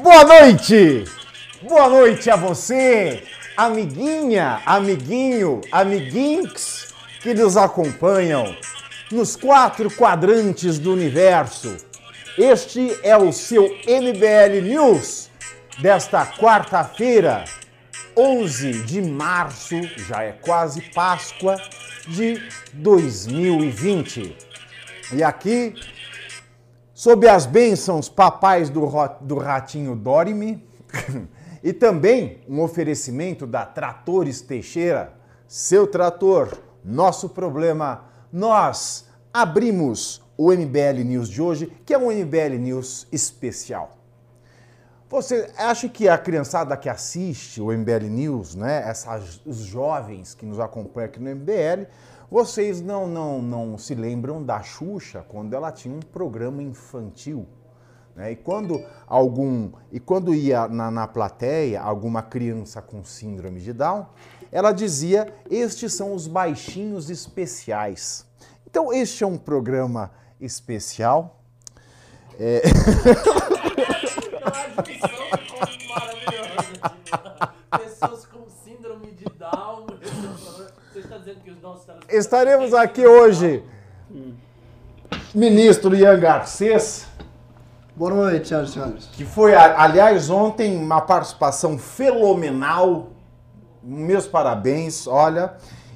Boa noite! Boa noite a você, amiguinha, amiguinho, amiguinks que nos acompanham nos quatro quadrantes do universo. Este é o seu MBL News desta quarta-feira, 11 de março, já é quase Páscoa de 2020. E aqui, sob as bênçãos papais do, do ratinho Dorime, e também um oferecimento da Tratores Teixeira, seu trator, nosso problema, nós abrimos o MBL News de hoje, que é um MBL News especial. Você acha que a criançada que assiste o MBL News, né, essas, os jovens que nos acompanham aqui no MBL, vocês não, não, não se lembram da Xuxa quando ela tinha um programa infantil? né? E quando algum e quando ia na, na plateia alguma criança com síndrome de Down, ela dizia: estes são os baixinhos especiais. Então este é um programa especial. Pessoas nossos telespectadores Estaremos aqui hoje, ministro Ian Garcês, Boa noite, senhoras e senhores. que foi, aliás, ontem uma participação fenomenal. Meus parabéns, olha.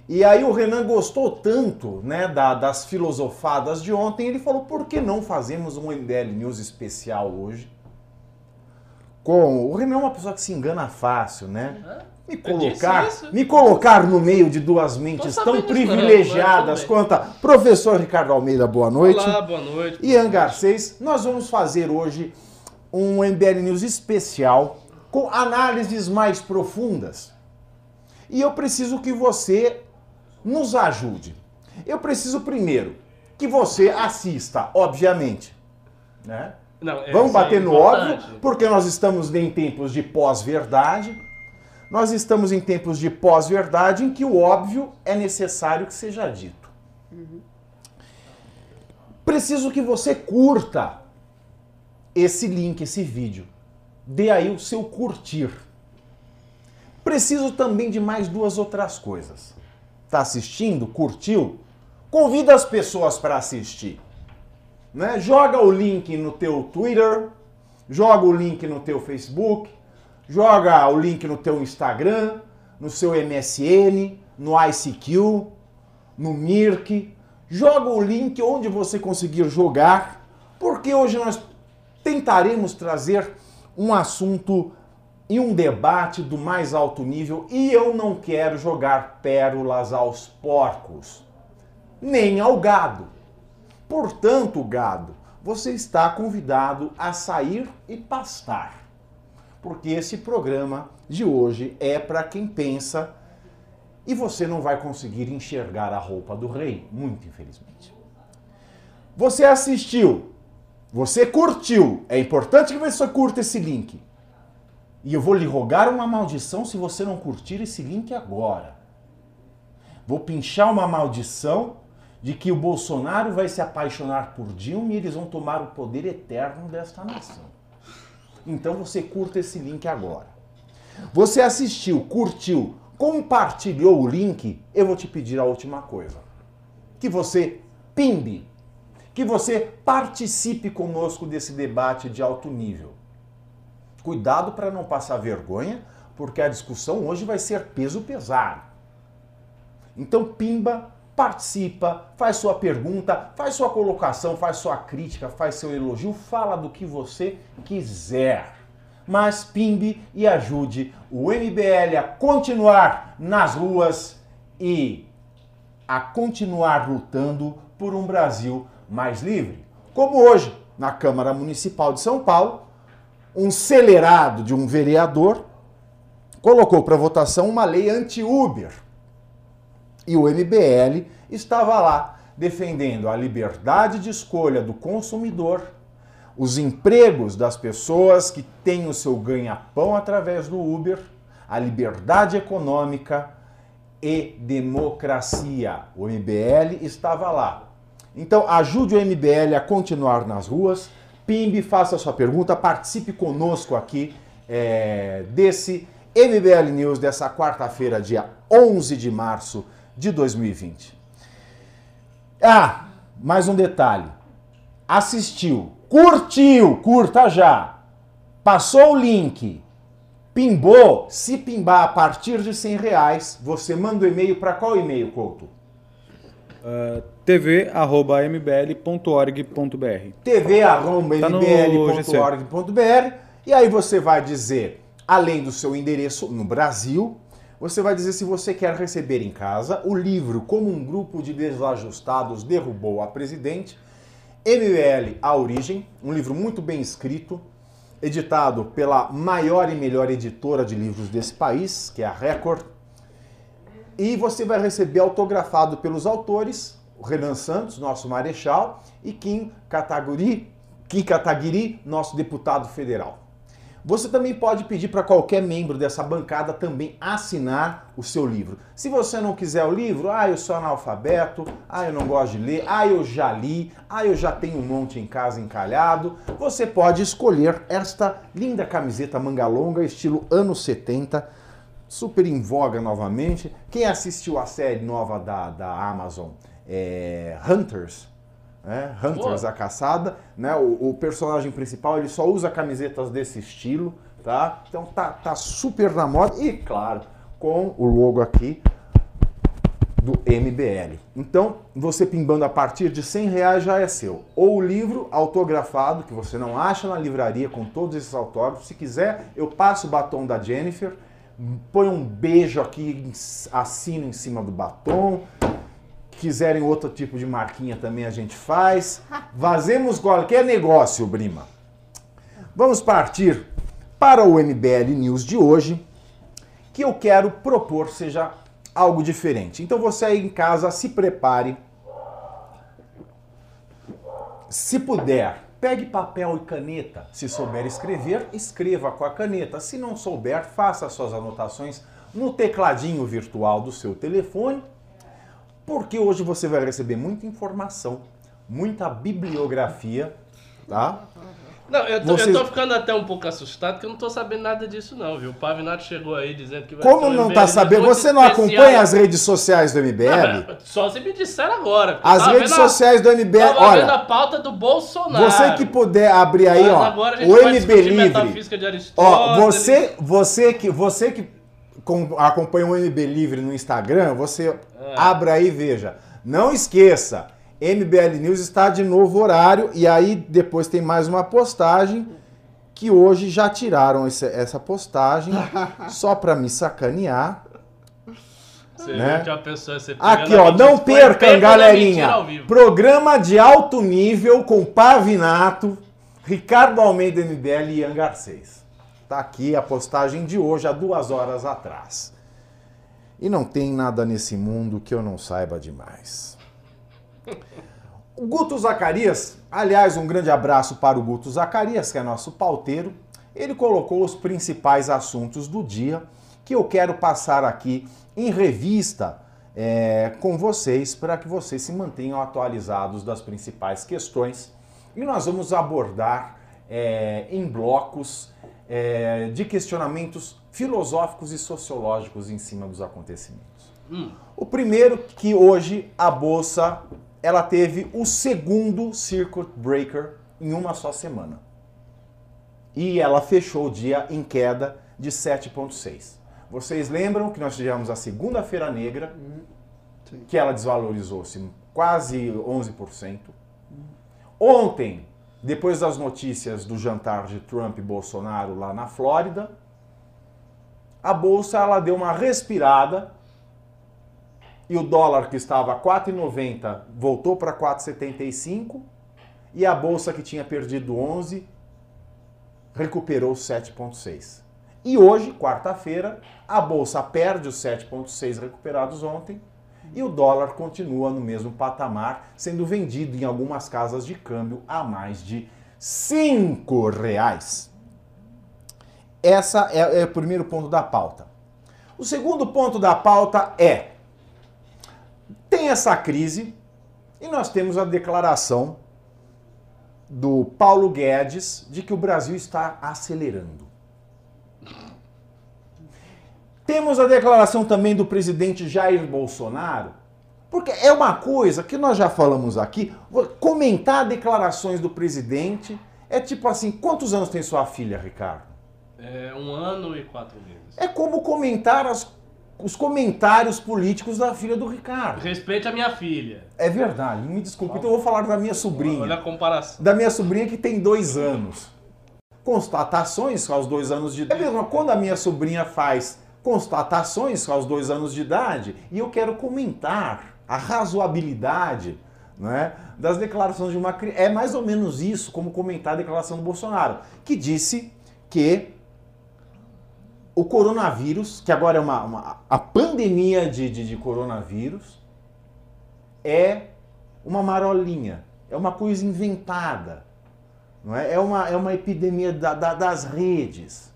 E aí o Renan gostou tanto né, da- das filosofadas de ontem, ele falou, por que não fazemos um MBL News especial hoje? Com o Renan é uma pessoa que se engana fácil, né? Me colocar, me colocar no meio de duas mentes tão não, privilegiadas quanto a professor Ricardo Almeida, boa noite. Olá, boa noite. Ian Garcês, nós vamos fazer hoje um MBL News especial com análises mais profundas. E eu preciso que você nos ajude. Eu preciso primeiro que você assista, obviamente, né? Não, é, Vamos é bater no importante. óbvio, porque nós estamos em tempos de pós-verdade. Nós estamos em tempos de pós-verdade em que o óbvio é necessário que seja dito. Preciso que você curta esse link, esse vídeo. Dê aí o seu curtir. Preciso também de mais duas outras coisas. Tá assistindo? Curtiu? Convida as pessoas para assistir né? Joga o link no teu Twitter, joga o link no teu Facebook, joga o link no teu Instagram, no seu MSN, no ICQ, no Mirk. Joga o link onde você conseguir jogar, porque hoje nós tentaremos trazer um assunto e um debate do mais alto nível e eu não quero jogar pérolas aos porcos, nem ao gado. Portanto, gado, você está convidado a sair e pastar. Porque esse programa de hoje é para quem pensa e você não vai conseguir enxergar a roupa do rei, muito infelizmente. Você assistiu, você curtiu, é importante que você curta esse link. E eu vou lhe rogar uma maldição se você não curtir esse link agora. Vou pinchar uma maldição de que o Bolsonaro vai se apaixonar por Dilma e eles vão tomar o poder eterno desta nação. Então você curta esse link agora. Você assistiu, curtiu, compartilhou o link, eu vou te pedir a última coisa. Que você pimbe, que você participe conosco desse debate de alto nível. Cuidado para não passar vergonha, porque a discussão hoje vai ser peso pesado. Então, pimba, participa, faz sua pergunta, faz sua colocação, faz sua crítica, faz seu elogio, fala do que você quiser. Mas pimbe e ajude o MBL a continuar nas ruas e a continuar lutando por um Brasil mais livre. Como hoje, na Câmara Municipal de São Paulo, um celerado de um vereador colocou para votação uma lei anti-Uber. E o MBL estava lá defendendo a liberdade de escolha do consumidor, os empregos das pessoas que têm o seu ganha-pão através do Uber, a liberdade econômica e democracia. O MBL estava lá. Então, ajude o MBL a continuar nas ruas, Pimbe, faça sua pergunta, participe conosco aqui é, desse MBL News dessa quarta-feira, dia 11 de março de 2020. Ah, mais um detalhe. Assistiu, curtiu, curta já. Passou o link, pimbou. Se pimbar a partir de 100 reais, você manda o e-mail para qual e-mail, Couto? Uh, tv.mbl.org.br tv.mbl.org.br e aí você vai dizer, além do seu endereço no Brasil, você vai dizer se você quer receber em casa o livro Como um grupo de desajustados derrubou a presidente, MBL A Origem, um livro muito bem escrito, editado pela maior e melhor editora de livros desse país, que é a Record. E você vai receber autografado pelos autores, Renan Santos, nosso marechal, e Kim Kataguiri, Kim Kataguiri, nosso deputado federal. Você também pode pedir para qualquer membro dessa bancada também assinar o seu livro. Se você não quiser o livro, ah, eu sou analfabeto, ah, eu não gosto de ler, ah, eu já li, ah, eu já tenho um monte em casa encalhado, você pode escolher esta linda camiseta manga longa, estilo anos 70, super em voga novamente. Quem assistiu a série nova da, da Amazon, é, Hunters, né? Hunters, Boa. a caçada, né? O, o, personagem principal ele só usa camisetas desse estilo, tá? Então tá, tá super na moda e, claro, com o logo aqui do MBL. Então, você pimbando a partir de 100 reais já é seu. Ou o livro autografado, que você não acha na livraria com todos esses autógrafos. Se quiser, eu passo o batom da Jennifer, põe um beijo aqui, assino em cima do batom, quiserem outro tipo de marquinha também a gente faz. Vazemos qualquer negócio, Brima. Vamos partir para o MBL News de hoje, que eu quero propor seja algo diferente. Então você aí em casa se prepare. Se puder, pegue papel e caneta. Se souber escrever, escreva com a caneta. Se não souber, faça suas anotações no tecladinho virtual do seu telefone porque hoje você vai receber muita informação, muita bibliografia, tá? Não, eu tô, eu tô, ficando até um pouco assustado porque eu não tô sabendo nada disso não, viu? O Pavinato chegou aí dizendo que vai Como não tá sabendo? Você não especial. acompanha as redes sociais do MBL? Não, só se me disseram agora. As redes sociais a, do MBL, tava olha... vendo a pauta do Bolsonaro. Você que puder abrir aí, ó, o MB Livre. Ó, você, você que, você que acompanha o MB Livre no Instagram, você é. abra aí e veja. Não esqueça, MBL News está de novo horário e aí depois tem mais uma postagem que hoje já tiraram esse, essa postagem só para me sacanear. Você né? a pessoa, você Aqui, ó, não percam, galerinha. Programa de alto nível com Pavinato, Ricardo Almeida MBL e Ian Garcês. Tá aqui a postagem de hoje, há duas horas atrás. E não tem nada nesse mundo que eu não saiba demais. O Guto Zacarias, aliás, um grande abraço para o Guto Zacarias, que é nosso pauteiro. Ele colocou os principais assuntos do dia que eu quero passar aqui em revista é, com vocês para que vocês se mantenham atualizados das principais questões. E nós vamos abordar é, em blocos é, de questionamentos filosóficos e sociológicos em cima dos acontecimentos. Hum. O primeiro que hoje a bolsa ela teve o segundo circuit breaker em uma só semana. E ela fechou o dia em queda de 7,6. Vocês lembram que nós tivemos a segunda-feira negra, que ela desvalorizou-se quase 11%. Ontem, depois das notícias do jantar de Trump e Bolsonaro lá na Flórida, a bolsa ela deu uma respirada e o dólar que estava a 4,90 voltou para 4,75 e a bolsa que tinha perdido 11 recuperou 7,6. E hoje, quarta-feira, a bolsa perde os 7,6 recuperados ontem e o dólar continua no mesmo patamar, sendo vendido em algumas casas de câmbio a mais de cinco reais. Essa é, é o primeiro ponto da pauta. O segundo ponto da pauta é: tem essa crise e nós temos a declaração do Paulo Guedes de que o Brasil está acelerando. Temos a declaração também do presidente Jair Bolsonaro, porque é uma coisa que nós já falamos aqui, comentar declarações do presidente é tipo assim, quantos anos tem sua filha, Ricardo? É um ano e quatro meses. É como comentar as, os comentários políticos da filha do Ricardo. Respeite a minha filha. É verdade, me desculpe, então eu vou falar da minha sobrinha. Olha a comparação. Da minha sobrinha que tem dois anos. Constatações aos dois anos de idade. É mesmo, quando a minha sobrinha faz constatações aos dois anos de idade e eu quero comentar a razoabilidade né, das declarações de uma criança. É mais ou menos isso como comentar a declaração do Bolsonaro, que disse que o coronavírus, que agora é uma, uma a pandemia de, de, de, coronavírus, é uma marolinha, é uma coisa inventada, não é? É, uma, é uma epidemia da, da, das redes.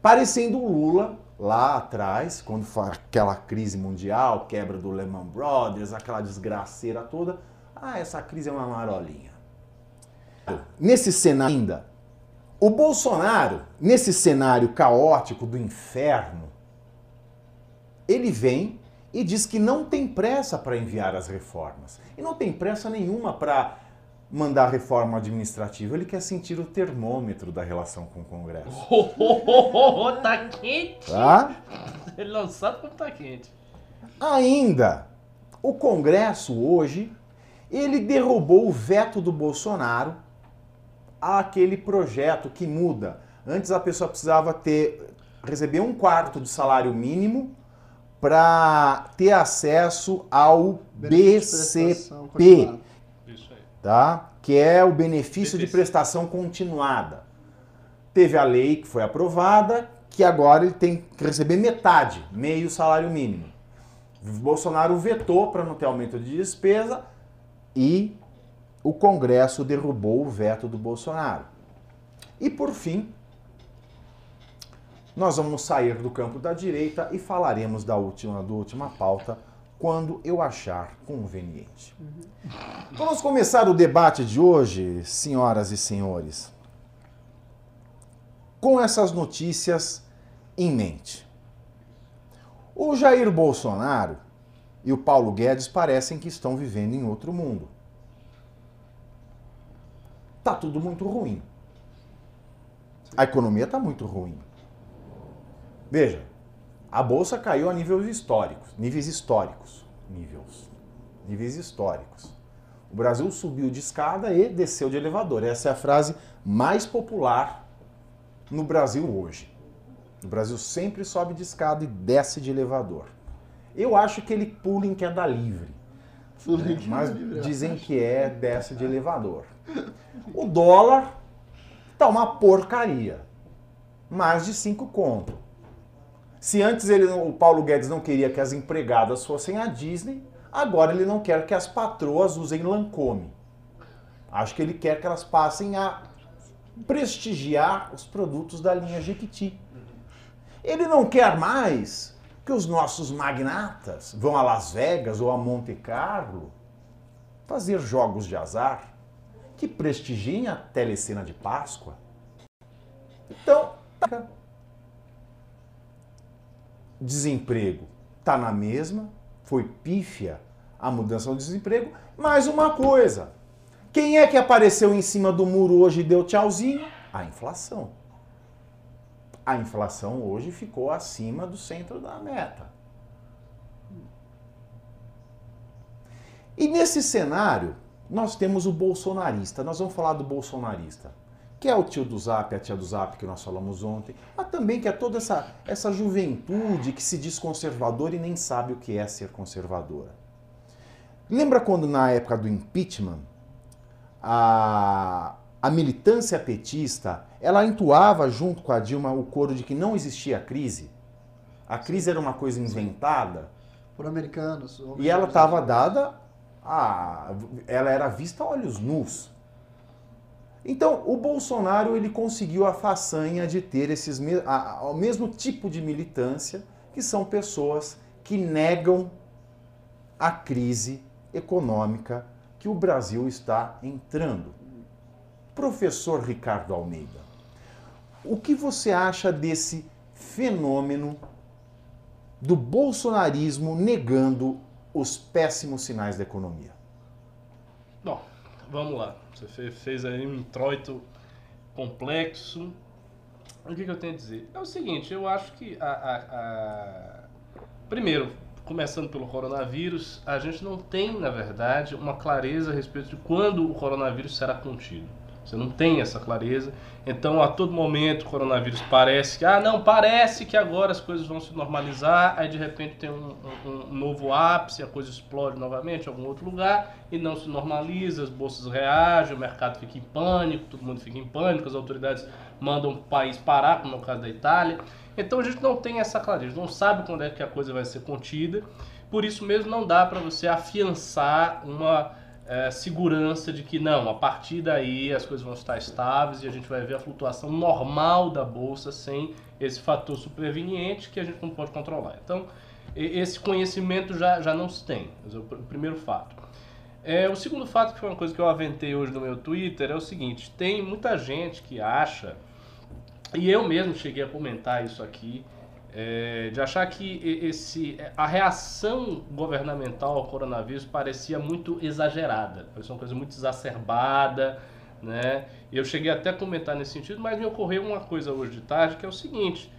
Parecendo o Lula lá atrás, quando foi aquela crise mundial, quebra do Lehman Brothers, aquela desgraceira toda. Ah, essa crise é uma marolinha. Nesse cenário ainda, o Bolsonaro, nesse cenário caótico do inferno, ele vem e diz que não tem pressa para enviar as reformas. E não tem pressa nenhuma para mandar reforma administrativa, ele quer sentir o termômetro da relação com o Congresso. Oh, oh, oh, tá quente! Tá? Ele não sabe como tá quente. Ainda, o Congresso hoje, ele derrubou o veto do Bolsonaro àquele projeto que muda. Antes a pessoa precisava ter receber um quarto de salário mínimo para ter acesso ao BCP tá? que é o benefício de prestação continuada. Teve a lei que foi aprovada, que agora ele tem que receber metade, meio salário mínimo. Bolsonaro vetou para não ter aumento de despesa e o Congresso derrubou o veto do Bolsonaro. E por fim, nós vamos sair do campo da direita e falaremos da última, da última pauta quando eu achar conveniente. Uhum. Vamos começar o debate de hoje, senhoras e senhores, com essas notícias em mente. O Jair Bolsonaro e o Paulo Guedes parecem que estão vivendo em outro mundo. Tá tudo muito ruim. A economia está muito ruim. Veja, a bolsa caiu a níveis históricos, níveis históricos, níveis, níveis históricos. O Brasil subiu de escada e desceu de elevador. Essa é a frase mais popular no Brasil hoje. O Brasil sempre sobe de escada e desce de elevador. Eu acho que ele pula em queda livre. Né? Mas dizem que é desce de elevador. O dólar tá uma porcaria. Mais de 5 conto. Se antes ele, o Paulo Guedes não queria que as empregadas fossem à Disney, agora ele não quer que as patroas usem Lancôme. Acho que ele quer que elas passem a prestigiar os produtos da linha Jequiti. Ele não quer mais que os nossos magnatas vão a Las Vegas ou a Monte Carlo fazer jogos de azar que prestigiem a telecena de Páscoa. Então, desemprego está na mesma, foi pífia a mudança do desemprego. Mais uma coisa: quem é que apareceu em cima do muro hoje e deu tchauzinho? A inflação. A inflação hoje ficou acima do centro da meta. E nesse cenário, nós temos o bolsonarista. Nós vamos falar do bolsonarista que é o tio do Zap, a tia do Zap que nós falamos ontem, mas também que é toda essa, essa juventude que se diz conservadora e nem sabe o que é ser conservadora. Lembra quando na época do impeachment a, a militância petista ela entoava junto com a Dilma o coro de que não existia crise? A crise era uma coisa inventada. Por americanos. E ela estava dada a. Ela era vista a olhos nus. Então, o Bolsonaro ele conseguiu a façanha de ter esses a, a, o mesmo tipo de militância, que são pessoas que negam a crise econômica que o Brasil está entrando. Professor Ricardo Almeida, o que você acha desse fenômeno do bolsonarismo negando os péssimos sinais da economia? Bom, vamos lá. Você fez aí um introito complexo. O que, que, eu tenho a dizer? É o seguinte, eu acho que a, a, a... primeiro, começando pelo coronavírus, a gente não tem, na verdade, uma clareza a respeito de quando o coronavírus será contido. Você não tem essa clareza. Então, a todo momento, o coronavírus parece que, ah, não, parece que agora as coisas vão se normalizar, aí de repente tem um, um, um novo ápice, a coisa explode novamente em algum outro lugar e não se normaliza, as bolsas reagem, o mercado fica em pânico, todo mundo fica em pânico, as autoridades mandam o país parar, como no caso da Itália. Então, a gente não tem essa clareza, não sabe quando é que a coisa vai ser contida, por isso mesmo não dá para você afiançar uma é, segurança de que não, a partir daí as coisas vão estar estáveis e a gente vai ver a flutuação normal da bolsa sem esse fator superveniente que a gente não pode controlar. Então, esse conhecimento já, já não se tem. É o primeiro fato. É, o segundo fato, que foi uma coisa que eu aventei hoje no meu Twitter, é o seguinte: tem muita gente que acha, e eu mesmo cheguei a comentar isso aqui, é, de achar que esse, a reação governamental ao coronavírus parecia muito exagerada, parecia uma coisa muito exacerbada, né? Eu cheguei até a comentar nesse sentido, mas me ocorreu uma coisa hoje de tarde que é o seguinte: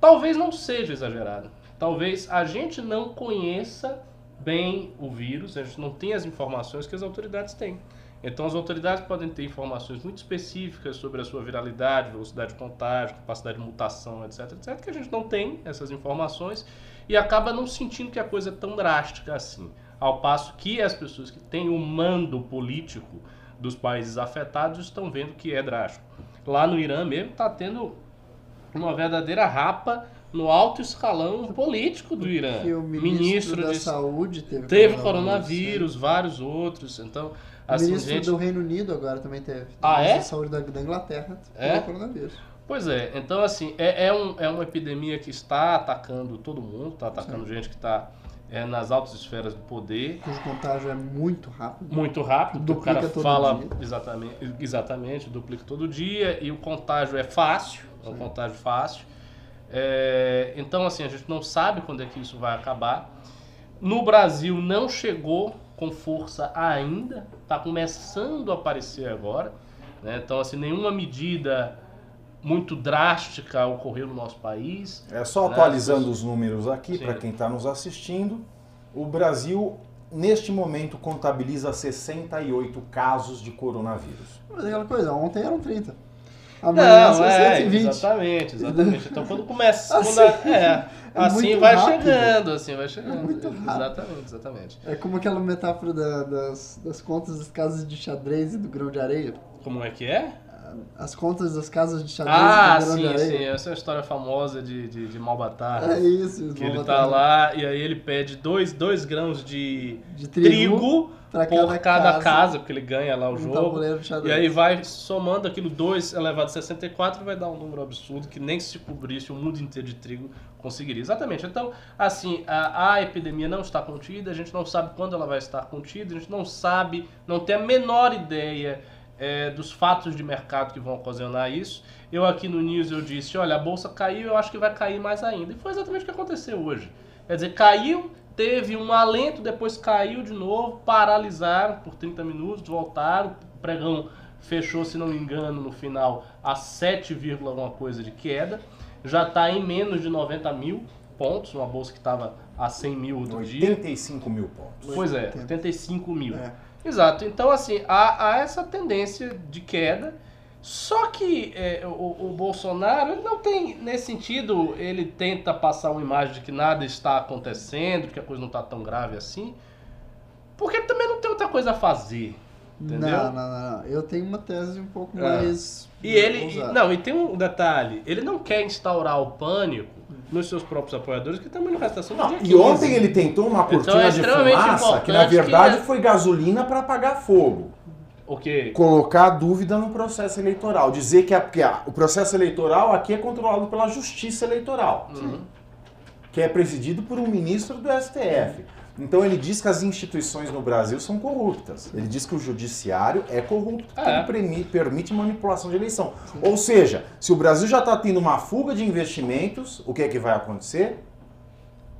talvez não seja exagerada, talvez a gente não conheça bem o vírus, a gente não tem as informações que as autoridades têm. Então, as autoridades podem ter informações muito específicas sobre a sua viralidade, velocidade de contágio, capacidade de mutação, etc, etc, que a gente não tem essas informações e acaba não sentindo que a coisa é tão drástica assim. Ao passo que as pessoas que têm o mando político dos países afetados estão vendo que é drástico. Lá no Irã mesmo está tendo uma verdadeira rapa no alto escalão político do Irã. o ministro, ministro da de saúde teve, teve coronavírus, vários outros. Então, assim, o ministro gente... do Reino Unido agora também teve. Ah, é? saúde da, da Inglaterra é? coronavírus. Pois é, então assim, é, é, um, é uma epidemia que está atacando todo mundo, está atacando Sim. gente que está é, nas altas esferas do poder. Cujo contágio é muito rápido. Muito rápido, duplica o cara todo fala dia. exatamente, exatamente, duplica todo dia e o contágio é fácil, é um contágio fácil. É, então, assim, a gente não sabe quando é que isso vai acabar. No Brasil não chegou com força ainda, está começando a aparecer agora. Né? Então, assim, nenhuma medida muito drástica ocorreu no nosso país. É só né? atualizando os números aqui para quem está nos assistindo. O Brasil, neste momento, contabiliza 68 casos de coronavírus. Mas é aquela coisa, ontem eram 30. Amanhã não, é, exatamente, exatamente. Então quando começa, assim, quando é, é, assim vai rápido. chegando, assim vai chegando. É muito rápido. Exatamente, exatamente. É como aquela metáfora da, das, das contas das casas de xadrez e do grão de areia. Como é que é? As contas das casas de xadrez ah, sim, areia. Sim, essa é a história famosa de, de, de Malbatar. É isso, Que ele tá lá e aí ele pede dois, dois grãos de, de trigo, trigo Pra por cada, cada casa, casa, porque ele ganha lá o um jogo. E aí vai somando aquilo 2 elevado a 64 vai dar um número absurdo que nem se cobrisse o mundo inteiro de trigo conseguiria. Exatamente. Então, assim, a, a, epidemia não está contida, a gente não sabe quando ela vai estar contida, a gente não sabe, não tem a menor ideia é, dos fatos de mercado que vão ocasionar isso. Eu aqui no News eu disse, olha, a bolsa caiu, eu acho que vai cair mais ainda. E foi exatamente o que aconteceu hoje. Quer dizer, caiu, teve um alento, depois caiu de novo, paralisaram por 30 minutos, voltaram, o pregão fechou, se não me engano, no final a 7, alguma coisa de queda, já está em menos de 90 mil pontos, uma bolsa que estava a 100 mil outro 85 dia. 85 mil pontos. Pois é, 85 mil. É. Exato, então assim, há, há essa tendência de queda, só que é, o, o, Bolsonaro ele não tem, nesse sentido, ele tenta passar uma imagem de que nada está acontecendo, que a coisa não está tão grave assim, porque ele também não tem outra coisa a fazer. Entendeu? Não, não, não, Eu tenho uma tese um pouco é. mais. E ele. Não, e tem um detalhe: ele não quer instaurar o pânico nos seus próprios apoiadores, que também não resta não, E ontem ele tentou uma então, cortina então, é de fumaça, que na verdade que... foi gasolina para apagar fogo. O quê? Colocar dúvida no processo eleitoral. Dizer que, a, que a, o processo eleitoral aqui é controlado pela justiça eleitoral. Uhum. Que é presidido por um ministro do STF. Então ele diz que as instituições no Brasil são corruptas. Ele diz que o judiciário é corrupto, porque é? ele premi- permite manipulação de eleição. Ou seja, se o Brasil já está tendo uma fuga de investimentos, o que é que vai acontecer?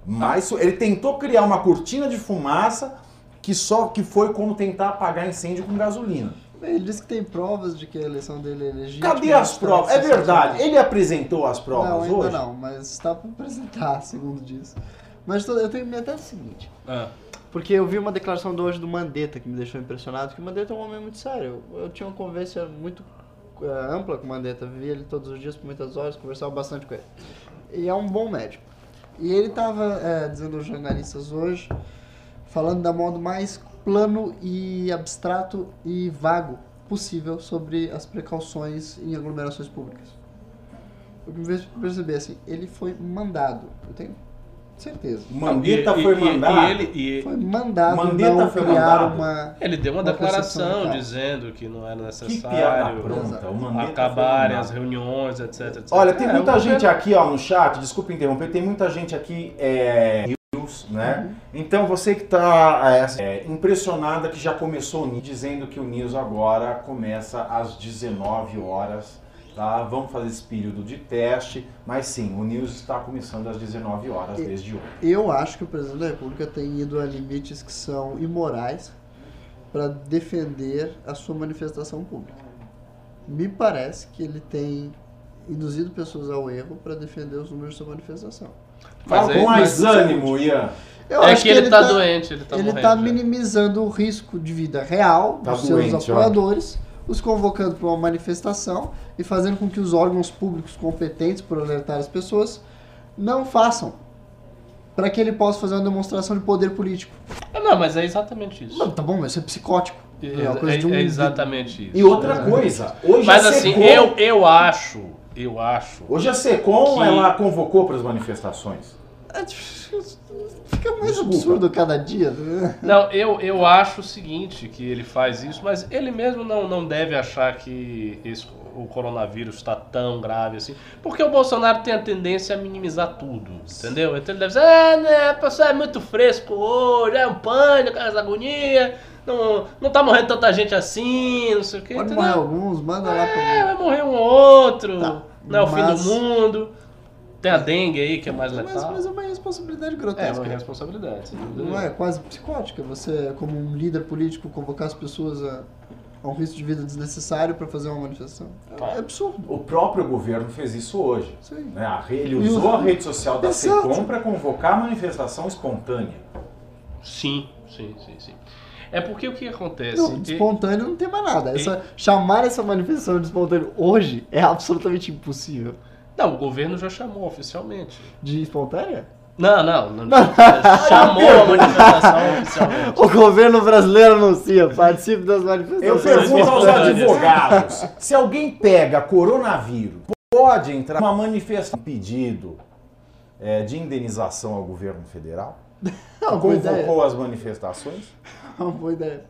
Mas su- ele tentou criar uma cortina de fumaça que só que foi como tentar apagar incêndio com gasolina. Ele disse que tem provas de que a eleição dele é legítima. Cadê as provas? É verdade. Ele apresentou as Não, provas ainda hoje? não, mas está para apresentar, segundo diz. Mas eu tenho até o seguinte. Ah, Porque eu vi uma declaração de hoje do Mandetta que me deixou impressionado, que o Mandetta é um homem muito sério. Eu, eu tinha uma conversa muito eh, ampla com o Mandetta, vi ele todos os dias por muitas horas, conversava bastante com ele. E é um bom médico. E ele estava dizendo aos jornalistas hoje, falando da modo mais plano e abstrato e vago possível sobre as precauções em aglomerações públicas. Eu me fez perceber assim, ele foi mandado, eu tenho certeza. Mandetta e- foi mandado. E ele, e Foi mandado Mandetta não foi criar mandado. uma... ele deu uma, Uma declaração dizendo que não era necessário pronta. Acabarem as reuniões, etc, etc. Olha, tem É, muita gente aqui ó, no chat, desculpa interromper, tem muita gente aqui é, news, né? Então você que está é, impressionada que já começou o News, dizendo que o News agora começa às 19 horas, tá? Vamos fazer esse período de teste, mas sim, o News está começando às 19 horas desde hoje. Eu acho que o presidente da República tem ido a limites que são imorais para defender a sua manifestação pública. Me parece que ele tem induzido pessoas ao erro para defender os números da sua manifestação. Mas Fala é- com mais ânimo, Ian. Eu É acho que ele, tá, tá- doente, ele tá ele está minimizando o risco de vida real Tá dos seus doente, ó. Os convocando para uma manifestação e fazendo com que os órgãos públicos competentes por alertar as pessoas não façam. Para que ele possa fazer uma demonstração de poder político. Ah, Não, mas é exatamente isso. Não, tá bom, mas isso é psicótico. É, uma coisa de um é exatamente isso. E outra coisa, hoje Mas a assim, Secom, eu, eu acho, eu acho. hoje a Secom que- ela convocou para as manifestações. É, Fica mais Desculpa. absurdo cada dia. né? Não, eu, eu acho o seguinte, que ele faz isso, mas ele mesmo não, não deve achar que esse, o coronavírus está tão grave assim. Porque o Bolsonaro tem a tendência a minimizar tudo, entendeu? Então ele deve dizer, ah, né, o pessoal é muito fresco hoje, é um pânico, é agonia, não, não tá morrendo tanta gente assim, não sei o quê, Pode entendeu? morrer alguns, manda lá pra É, mim. vai morrer um ou outro, Tá, não é o fim do mundo. Tem a dengue aí, que é mais Mas, letal. mas é uma responsabilidade É, grotesca. uma responsabilidade. sem dúvida Não é quase psicótica você, como um líder político, convocar as pessoas a, a um risco de vida desnecessário para fazer uma manifestação? É, é absurdo. O próprio governo fez isso hoje. Sim. né? Ele E o- usou a rede social da Exato. Secom para convocar a manifestação espontânea. Sim, sim, sim, sim. É porque o que acontece? Não, de espontâneo não tem mais nada. Essa, chamar essa manifestação de espontâneo hoje é absolutamente impossível. Não, o governo já chamou oficialmente. De espontânea? Não, não, não. chamou a manifestação oficialmente. O governo brasileiro anuncia, participe das manifestações. Eu pergunto aos advogados: se alguém pega coronavírus, pode entrar numa manifestação um pedido é, de indenização ao governo federal? Não, boa ideia. Convocou as manifestações? Uma boa ideia.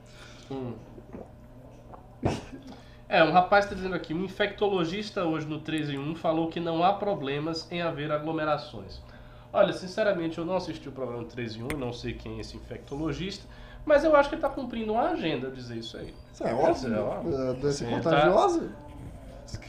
É, um rapaz está dizendo aqui, um infectologista hoje no 3 em 1 falou que não há problemas em haver aglomerações. Olha, sinceramente, eu não assisti o programa 3 em 1, não sei quem é esse infectologista, mas eu acho que ele está cumprindo uma agenda dizer isso aí. Isso é Isso é óbvio. óbvio. A doença Sim, contagiosa.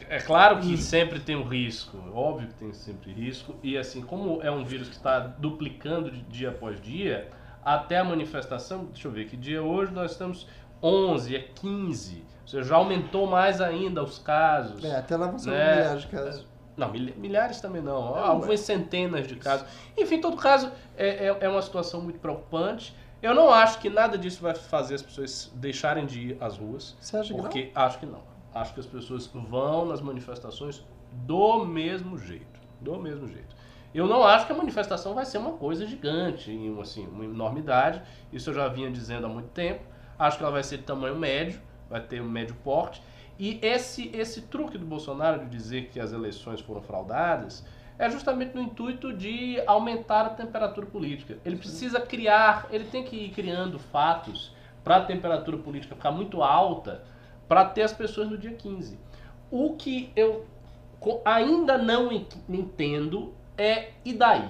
É claro que sempre tem um risco, óbvio que tem sempre risco, e assim, como é um vírus que está duplicando de dia após dia, até a manifestação, deixa eu ver, que dia é hoje nós estamos 11, é 15, ou seja, já aumentou mais ainda os casos. É, até lá vão ser Né? milhares de casos. Não, milha- milhares também não, Não, algumas centenas de casos. Enfim, em todo caso, é, é, é uma situação muito preocupante. Eu não acho que nada disso vai fazer as pessoas deixarem de ir às ruas. Você acha que não? Porque acho que não. Acho que as pessoas vão nas manifestações do mesmo jeito. Do mesmo jeito. Eu não acho que a manifestação vai ser uma coisa gigante, assim, uma enormidade. Isso eu já vinha dizendo há muito tempo. Acho que ela vai ser de tamanho médio, vai ter um médio porte. E esse, esse truque do Bolsonaro de dizer que as eleições foram fraudadas é justamente no intuito de aumentar a temperatura política. Ele precisa criar, ele tem que ir criando fatos para a temperatura política ficar muito alta para ter as pessoas no dia 15. O que eu ainda não en- entendo é e daí?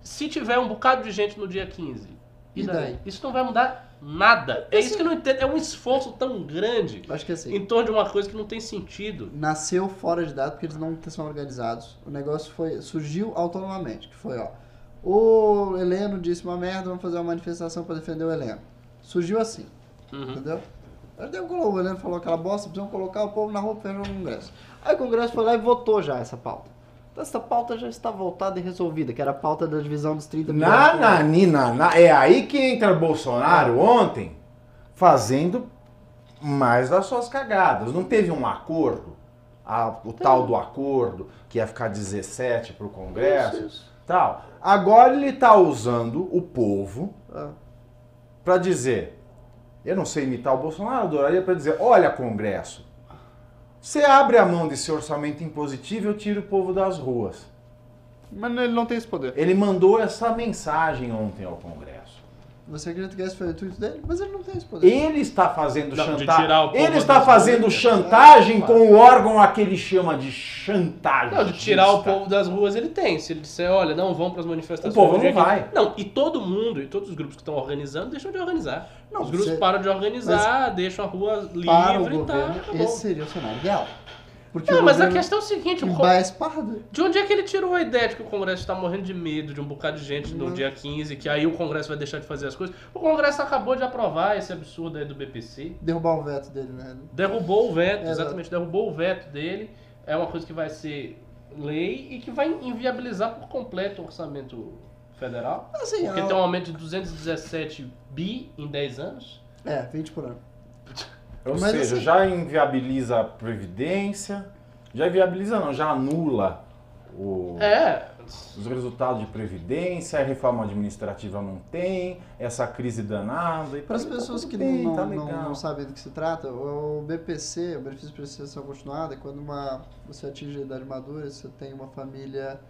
Se tiver um bocado de gente no dia 15 E E daí? daí? Isso não vai mudar nada. É isso que eu não entendo. É um esforço tão grande acho que assim, em torno de uma coisa que não tem sentido. nasceu fora de data porque eles não são organizados. O negócio foi surgiu autonomamente, que foi, ó, o Heleno disse uma merda, vamos fazer uma manifestação pra defender o Heleno. Surgiu assim, Uhum. entendeu? Aí deu o Heleno falou aquela bosta, precisam colocar o povo na rua fechar o Congresso. Aí o Congresso foi lá e votou já essa pauta. Então essa pauta já está voltada e resolvida, que era a pauta da divisão dos 30 Na, na, na, na- é aí que entra Bolsonaro ontem fazendo mais das suas cagadas. Não teve um acordo, a- o tal do acordo, que ia ficar 17 pro Congresso, Isso, tal. Agora ele tá usando o povo Ah, para dizer, eu não sei imitar o Bolsonaro, eu adoraria para dizer, olha Congresso, você abre a mão desse orçamento impositivo, eu tiro o povo das ruas. Mas ele não tem esse poder. Ele mandou essa mensagem ontem ao Congresso. Você acredita que esse foi o intuito dele? Mas ele não tem esse poder. Ele está fazendo Não, chantagem. tirar o povo Ele está fazendo ruas. chantagem É, com o órgão a que ele chama de chantagem. Não, de tirar o povo das ruas ele tem. Se ele disser, olha, não vão para as manifestações. O povo não que- vai. Não, e todo mundo, e todos os grupos que estão organizando, deixam de organizar. Não, os grupos você- param de organizar, deixam a rua livre Para o e tá. governo, acabou. esse seria o cenário ideal. Porque Não, mas a questão é o seguinte, o Con- embaia a espada. de onde é que ele tirou a ideia de que o Congresso está morrendo de medo de um bocado de gente no Não. dia 15, que aí o Congresso vai deixar de fazer as coisas? O Congresso acabou de aprovar esse absurdo aí do BPC. Derrubar o veto dele, né? Derrubou o veto, Exato. exatamente, derrubou o veto dele. É uma coisa que vai ser lei e que vai inviabilizar por completo o orçamento federal. Assim, Porque a- tem um aumento de 217 bi em 10 anos. É, 20 por ano. Ou Mas seja, assim- já inviabiliza a Previdência, já inviabiliza não, já anula o- É, os resultados de Previdência, a reforma administrativa não tem, essa crise danada. e Para as pessoas que bem, não, tá não, não sabem do que se trata, o BPC, o benefício de prestação continuada, é quando uma, você atinge a idade madura, você tem uma família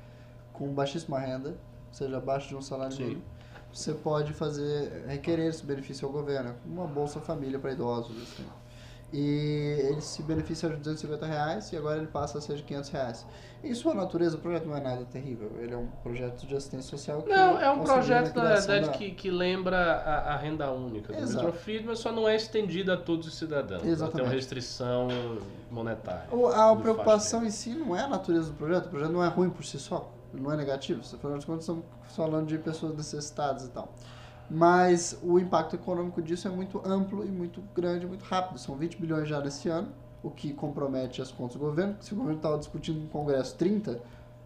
com baixíssima renda, ou seja, abaixo de um salário Sim. mínimo, você pode fazer, requerer esse benefício ao governo, uma Bolsa Família para idosos. Assim. E ele se beneficia de 250 reais e agora ele passa a ser de 500 reais. Em sua natureza, o projeto não é nada terrível. Ele é um projeto de assistência social que não, é um projeto, na verdade, da- que, que lembra a, a renda única do Exato. Friedman, só não é estendida a todos os cidadãos. Ela tem Exatamente. uma restrição monetária. O- A preocupação em si não é a natureza do projeto. O projeto não é ruim por si só. Ele não é negativo. Afinal de contas, estamos falando de pessoas necessitadas e tal. Mas o impacto econômico disso é muito amplo e muito grande, muito rápido. São 20 bilhões já nesse ano, o que compromete as contas do governo. Se o governo estava discutindo no Congresso 30,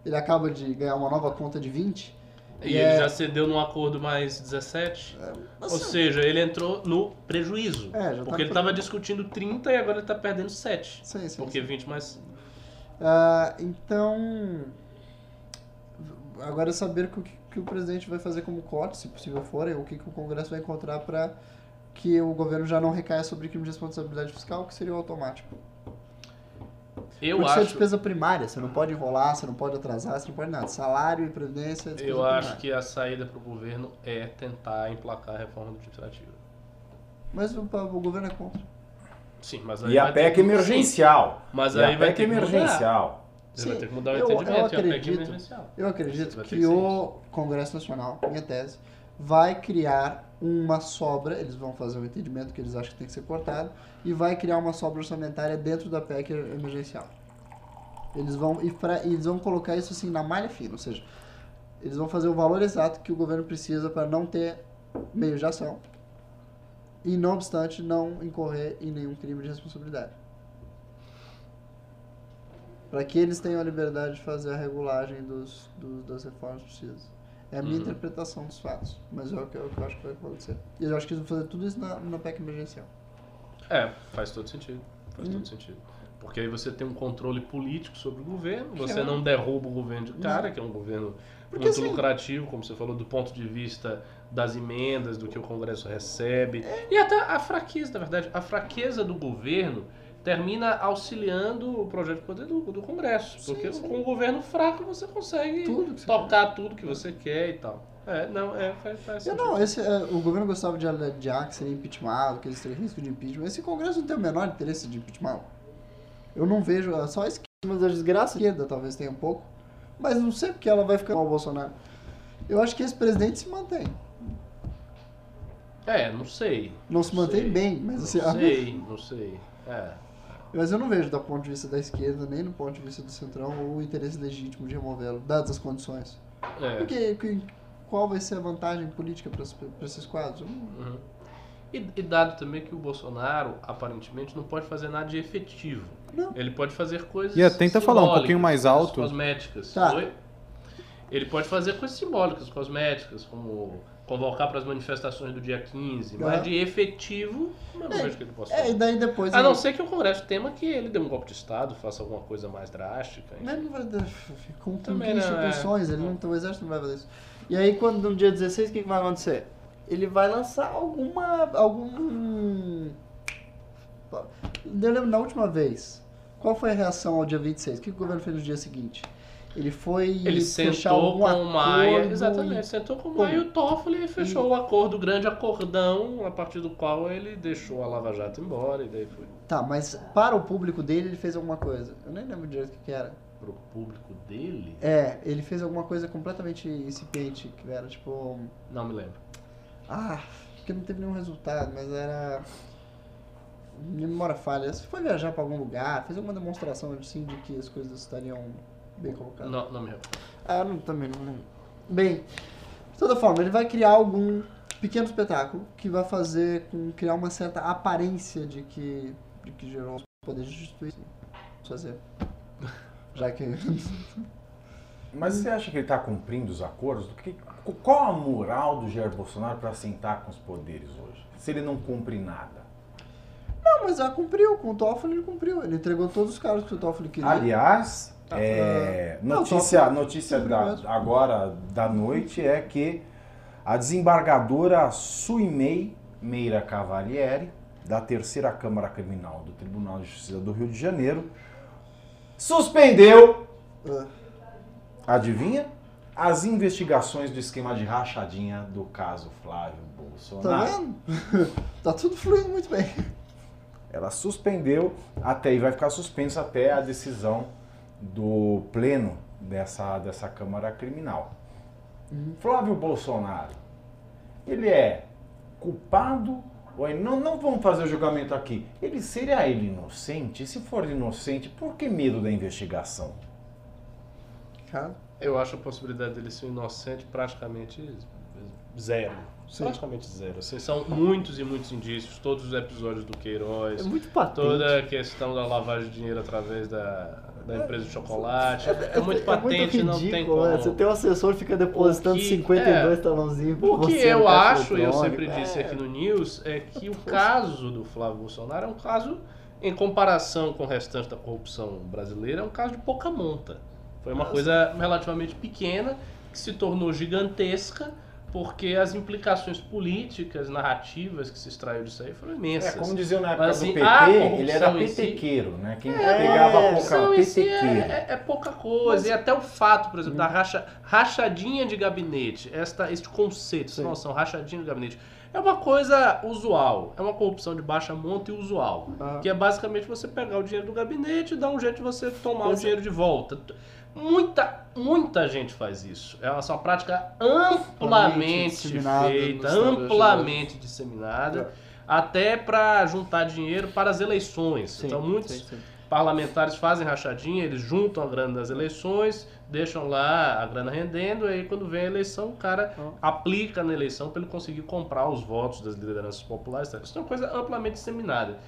ele acaba de ganhar uma nova conta de 20. E E ele é- já cedeu num acordo mais 17. Ou Assim, seja, ele entrou no prejuízo. É, tá porque ele pro- estava discutindo 30 e agora ele está perdendo 7. sim, sim, Porque sim. 20 mais. Ah, então, agora é saber o que, que o presidente vai fazer como corte, se possível for, e o que, que o Congresso vai encontrar para que o governo já não recaia sobre crime de responsabilidade fiscal, que seria o automático. Eu Porque isso é acho, despesa primária, você não pode enrolar, você não pode atrasar, você não pode nada. Salário e previdência é eu primária. acho que a saída para o governo é tentar emplacar a reforma administrativa. Mas o, o governo é contra. Sim, mas aí E a vai ter PEC que- emergencial. Sim, mas E aí a vai PEC ter que mudar. emergencial. Ele vai Sim, ter que mudar o eu- eu entendimento e a PEC acredito- emergencial. Eu acredito que o Congresso Nacional, minha tese, vai criar uma sobra, eles vão fazer um entendimento que eles acham que tem que ser cortado, e vai criar uma sobra orçamentária dentro da PEC emergencial. Eles vão, e pra, eles vão colocar isso assim na malha fina, ou seja, eles vão fazer o valor exato que o governo precisa para não ter meio de ação, e não obstante não incorrer em nenhum crime de responsabilidade. Para que eles tenham a liberdade de fazer a regulagem dos, dos- das reformas precisas. É a minha Uhum. interpretação dos fatos, mas é o que, é o que eu acho que vai acontecer. E eu acho que eles vão fazer tudo isso na, na PEC emergencial. É, faz todo sentido. Faz todo sentido. Porque aí você tem um controle político sobre o governo, você é. não derruba o governo de cara, que é um governo Porque, muito assim- lucrativo, como você falou, do ponto de vista das emendas, do que o Congresso recebe. É. E até a fraqueza, na verdade, a fraqueza do governo termina auxiliando o projeto de poder do, do Congresso. Sim, Porque sim. com o governo fraco você consegue Tudo você tocar tudo que você quer e tal. É, não, é, faz, faz Eu não, esse, é, o governo gostava de adiar que seria impeachment, que eles teriam risco de impeachment. Esse Congresso não tem o menor interesse de impeachment. Eu não vejo, é só a esquerda, mas a desgraça a esquerda talvez tenha um pouco. Mas não sei porque ela vai ficar com o Bolsonaro. Eu acho que esse presidente se mantém. É, não sei. Não se mantém sei. bem, mas Não assim, a- sei, não sei. É. Mas eu não vejo, do ponto de vista da esquerda, nem do ponto de vista do centrão, o interesse legítimo de removê-lo, dadas as condições. é. Porque que- qual vai ser a vantagem política para esses quadros? Uhum. E, e dado também que o Bolsonaro, aparentemente, não pode fazer nada de efetivo. Não. Ele pode fazer coisas. Ian, tenta falar um pouquinho mais alto. Cosméticas. Tá. Ele pode fazer coisas simbólicas, cosméticas, como convocar para as manifestações do dia 15. Aham. Mas de efetivo, eu não É, vejo que ele possa É, e daí depois. A ele- não ser que o Congresso tema que ele dê um golpe de Estado, faça alguma coisa mais drástica. enfim. Mas não vai dar. Com, com que instituições? é. Ele não, o exército não vai fazer isso. E aí, quando no dia 16, o que, que vai acontecer? Ele vai lançar alguma. algum. Eu lembro na última vez. Qual foi a reação ao dia 26? O que o governo fez no dia seguinte? Ele foi Ele sentou com o Maia, exatamente, sentou com o. Maia e o Toffoli e fechou o acordo, o grande acordão, a partir do qual ele deixou a Lava Jato embora e daí foi Tá, mas para o público dele ele fez alguma coisa. Eu nem lembro direito o que, que era. pro público dele. É, ele fez alguma coisa completamente incipiente, que era tipo. Não me lembro. Ah, que não teve nenhum resultado, mas era. Memória falha. Você foi viajar pra algum lugar, fez alguma demonstração assim de que as coisas estariam bem colocadas? Não, não me recordo. Ah, eu não, também não lembro. Bem, de toda forma, ele vai criar algum pequeno espetáculo que vai fazer com criar uma certa aparência de que de que gerou os poderes de justiça. Fazer. Já que Mas você acha que ele está cumprindo os acordos? Do que- qual a moral do Jair Bolsonaro para sentar com os poderes hoje? Se ele não cumpre nada. Não, mas já cumpriu, com o Toffoli ele cumpriu. Ele entregou todos os cargos que o Toffoli queria. Aliás. É, Não, notícia, notícia da- agora da noite é que a desembargadora Suimei Meira Cavalieri, da terceira Câmara Criminal do Tribunal de Justiça do Rio de Janeiro, suspendeu, Ah, adivinha? As investigações do esquema de rachadinha do caso Flávio tá Bolsonaro. vendo? tá tudo fluindo muito bem. Ela suspendeu até e vai ficar suspenso até a decisão do pleno dessa, dessa Câmara Criminal. Flávio Bolsonaro, ele é culpado ou ele, não, não vamos fazer o julgamento aqui. Ele seria ele inocente? Se for inocente, por que medo da investigação? Cara, Eu acho a possibilidade dele ser inocente praticamente zero. Sim. Praticamente zero. Assim, são muitos e muitos indícios, todos os episódios do é Queiroz, muito patente. toda a questão da lavagem de dinheiro através da, da empresa de chocolate. É, muito patente, é muito não tem ridículo, como. né? Você tem um assessor fica depositando que- 52 é, talãozinhos O que você eu acho, e eu sempre disse É. aqui no News, é que o caso do Flávio Bolsonaro é um caso, em comparação com o restante da corrupção brasileira, é um caso de pouca monta. Foi uma coisa relativamente pequena, que se tornou gigantesca, porque as implicações políticas, narrativas que se extraiu disso aí foram É, imensas. como diziam na época Mas, assim, do PT, a ele era em si- petequeiro, né? Quem É, pegava é, em si petequeiro. é, é- é pouca coisa. E até o fato, por exemplo, da racha, rachadinha de gabinete, esta, este conceito, essa Sim. noção, rachadinha de gabinete, é uma coisa usual. É uma corrupção de baixa monta e usual. Ah. Que é basicamente você pegar o dinheiro do gabinete e dar um jeito de você tomar o Mas- dinheiro de volta. Muita, muita gente faz isso. É uma, uma prática amplamente disseminada feita, amplamente disseminada, até para juntar dinheiro para as eleições. Sim, então, muitos sim, sim. parlamentares fazem rachadinha, eles juntam a grana das eleições, deixam lá a grana rendendo, e aí quando vem a eleição, o cara Ah. aplica na eleição para ele conseguir comprar os votos das lideranças populares. tá? Isso é uma coisa amplamente disseminada.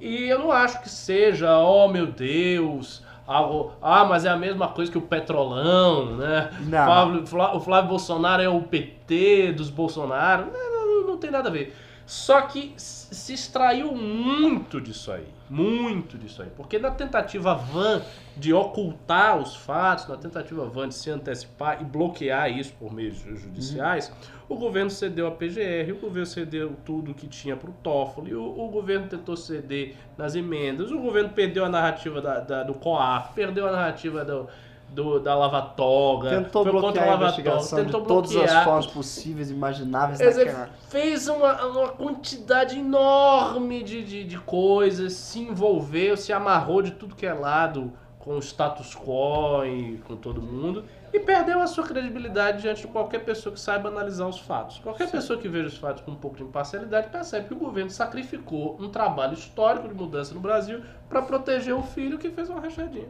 E eu não acho que seja, oh meu Deus, algo, ah, mas é a mesma coisa que o Petrolão, né? Não. Flávio- o Flávio Bolsonaro é o PT dos Bolsonaro. Não, não, não tem nada a ver. Só que se extraiu muito disso aí. Muito disso aí. Porque na tentativa van de ocultar os fatos, na tentativa van de se antecipar e bloquear isso por meios ju- judiciais, o governo cedeu a PGR, o governo cedeu tudo que tinha para o Toffoli, o, o governo tentou ceder nas emendas, o governo perdeu a narrativa da, da- do COAF, perdeu a narrativa do, do- da Lava Toga, Tentou bloquear a investigação tentou de todas as bloquear. formas possíveis imagináveis naquela... fez uma, uma quantidade enorme de, de, de coisas, se envolveu, se amarrou de tudo que é lado com o status quo e com todo mundo E perdeu a sua credibilidade diante de qualquer pessoa que saiba analisar os fatos. Qualquer pessoa que veja os fatos com um pouco de imparcialidade percebe que o governo sacrificou um trabalho histórico de mudança no Brasil para proteger o filho que fez uma rachadinha.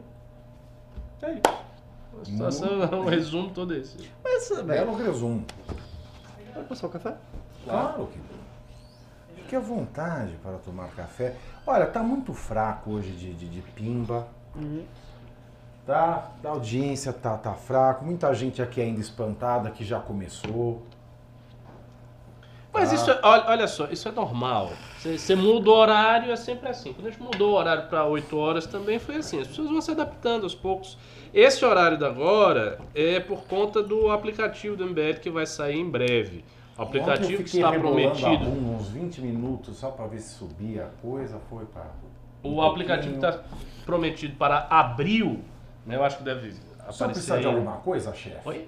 É isso. A situação é um resumo todo esse. Mas, velho, Belo resumo. pode passar o café? Claro que Fique à vontade para tomar café. Olha, tá muito fraco hoje de, de, de pimba. Tá? A audiência tá, tá fraco. Muita gente aqui ainda espantada que já começou. Mas Ah. isso é, olha, olha só, isso é normal. Você, você muda o horário, é sempre assim. Quando a gente mudou o horário para 8 horas também foi assim. As pessoas vão se adaptando aos poucos. Esse horário da agora é por conta do aplicativo do MBL que vai sair em breve. O aplicativo que está prometido. bunda uns 20 minutos só para ver se subia a coisa. Foi para. O aplicativo está prometido para abril. Né? Eu acho que deve Só aparecer precisa de aí. alguma coisa, chefe? Oi?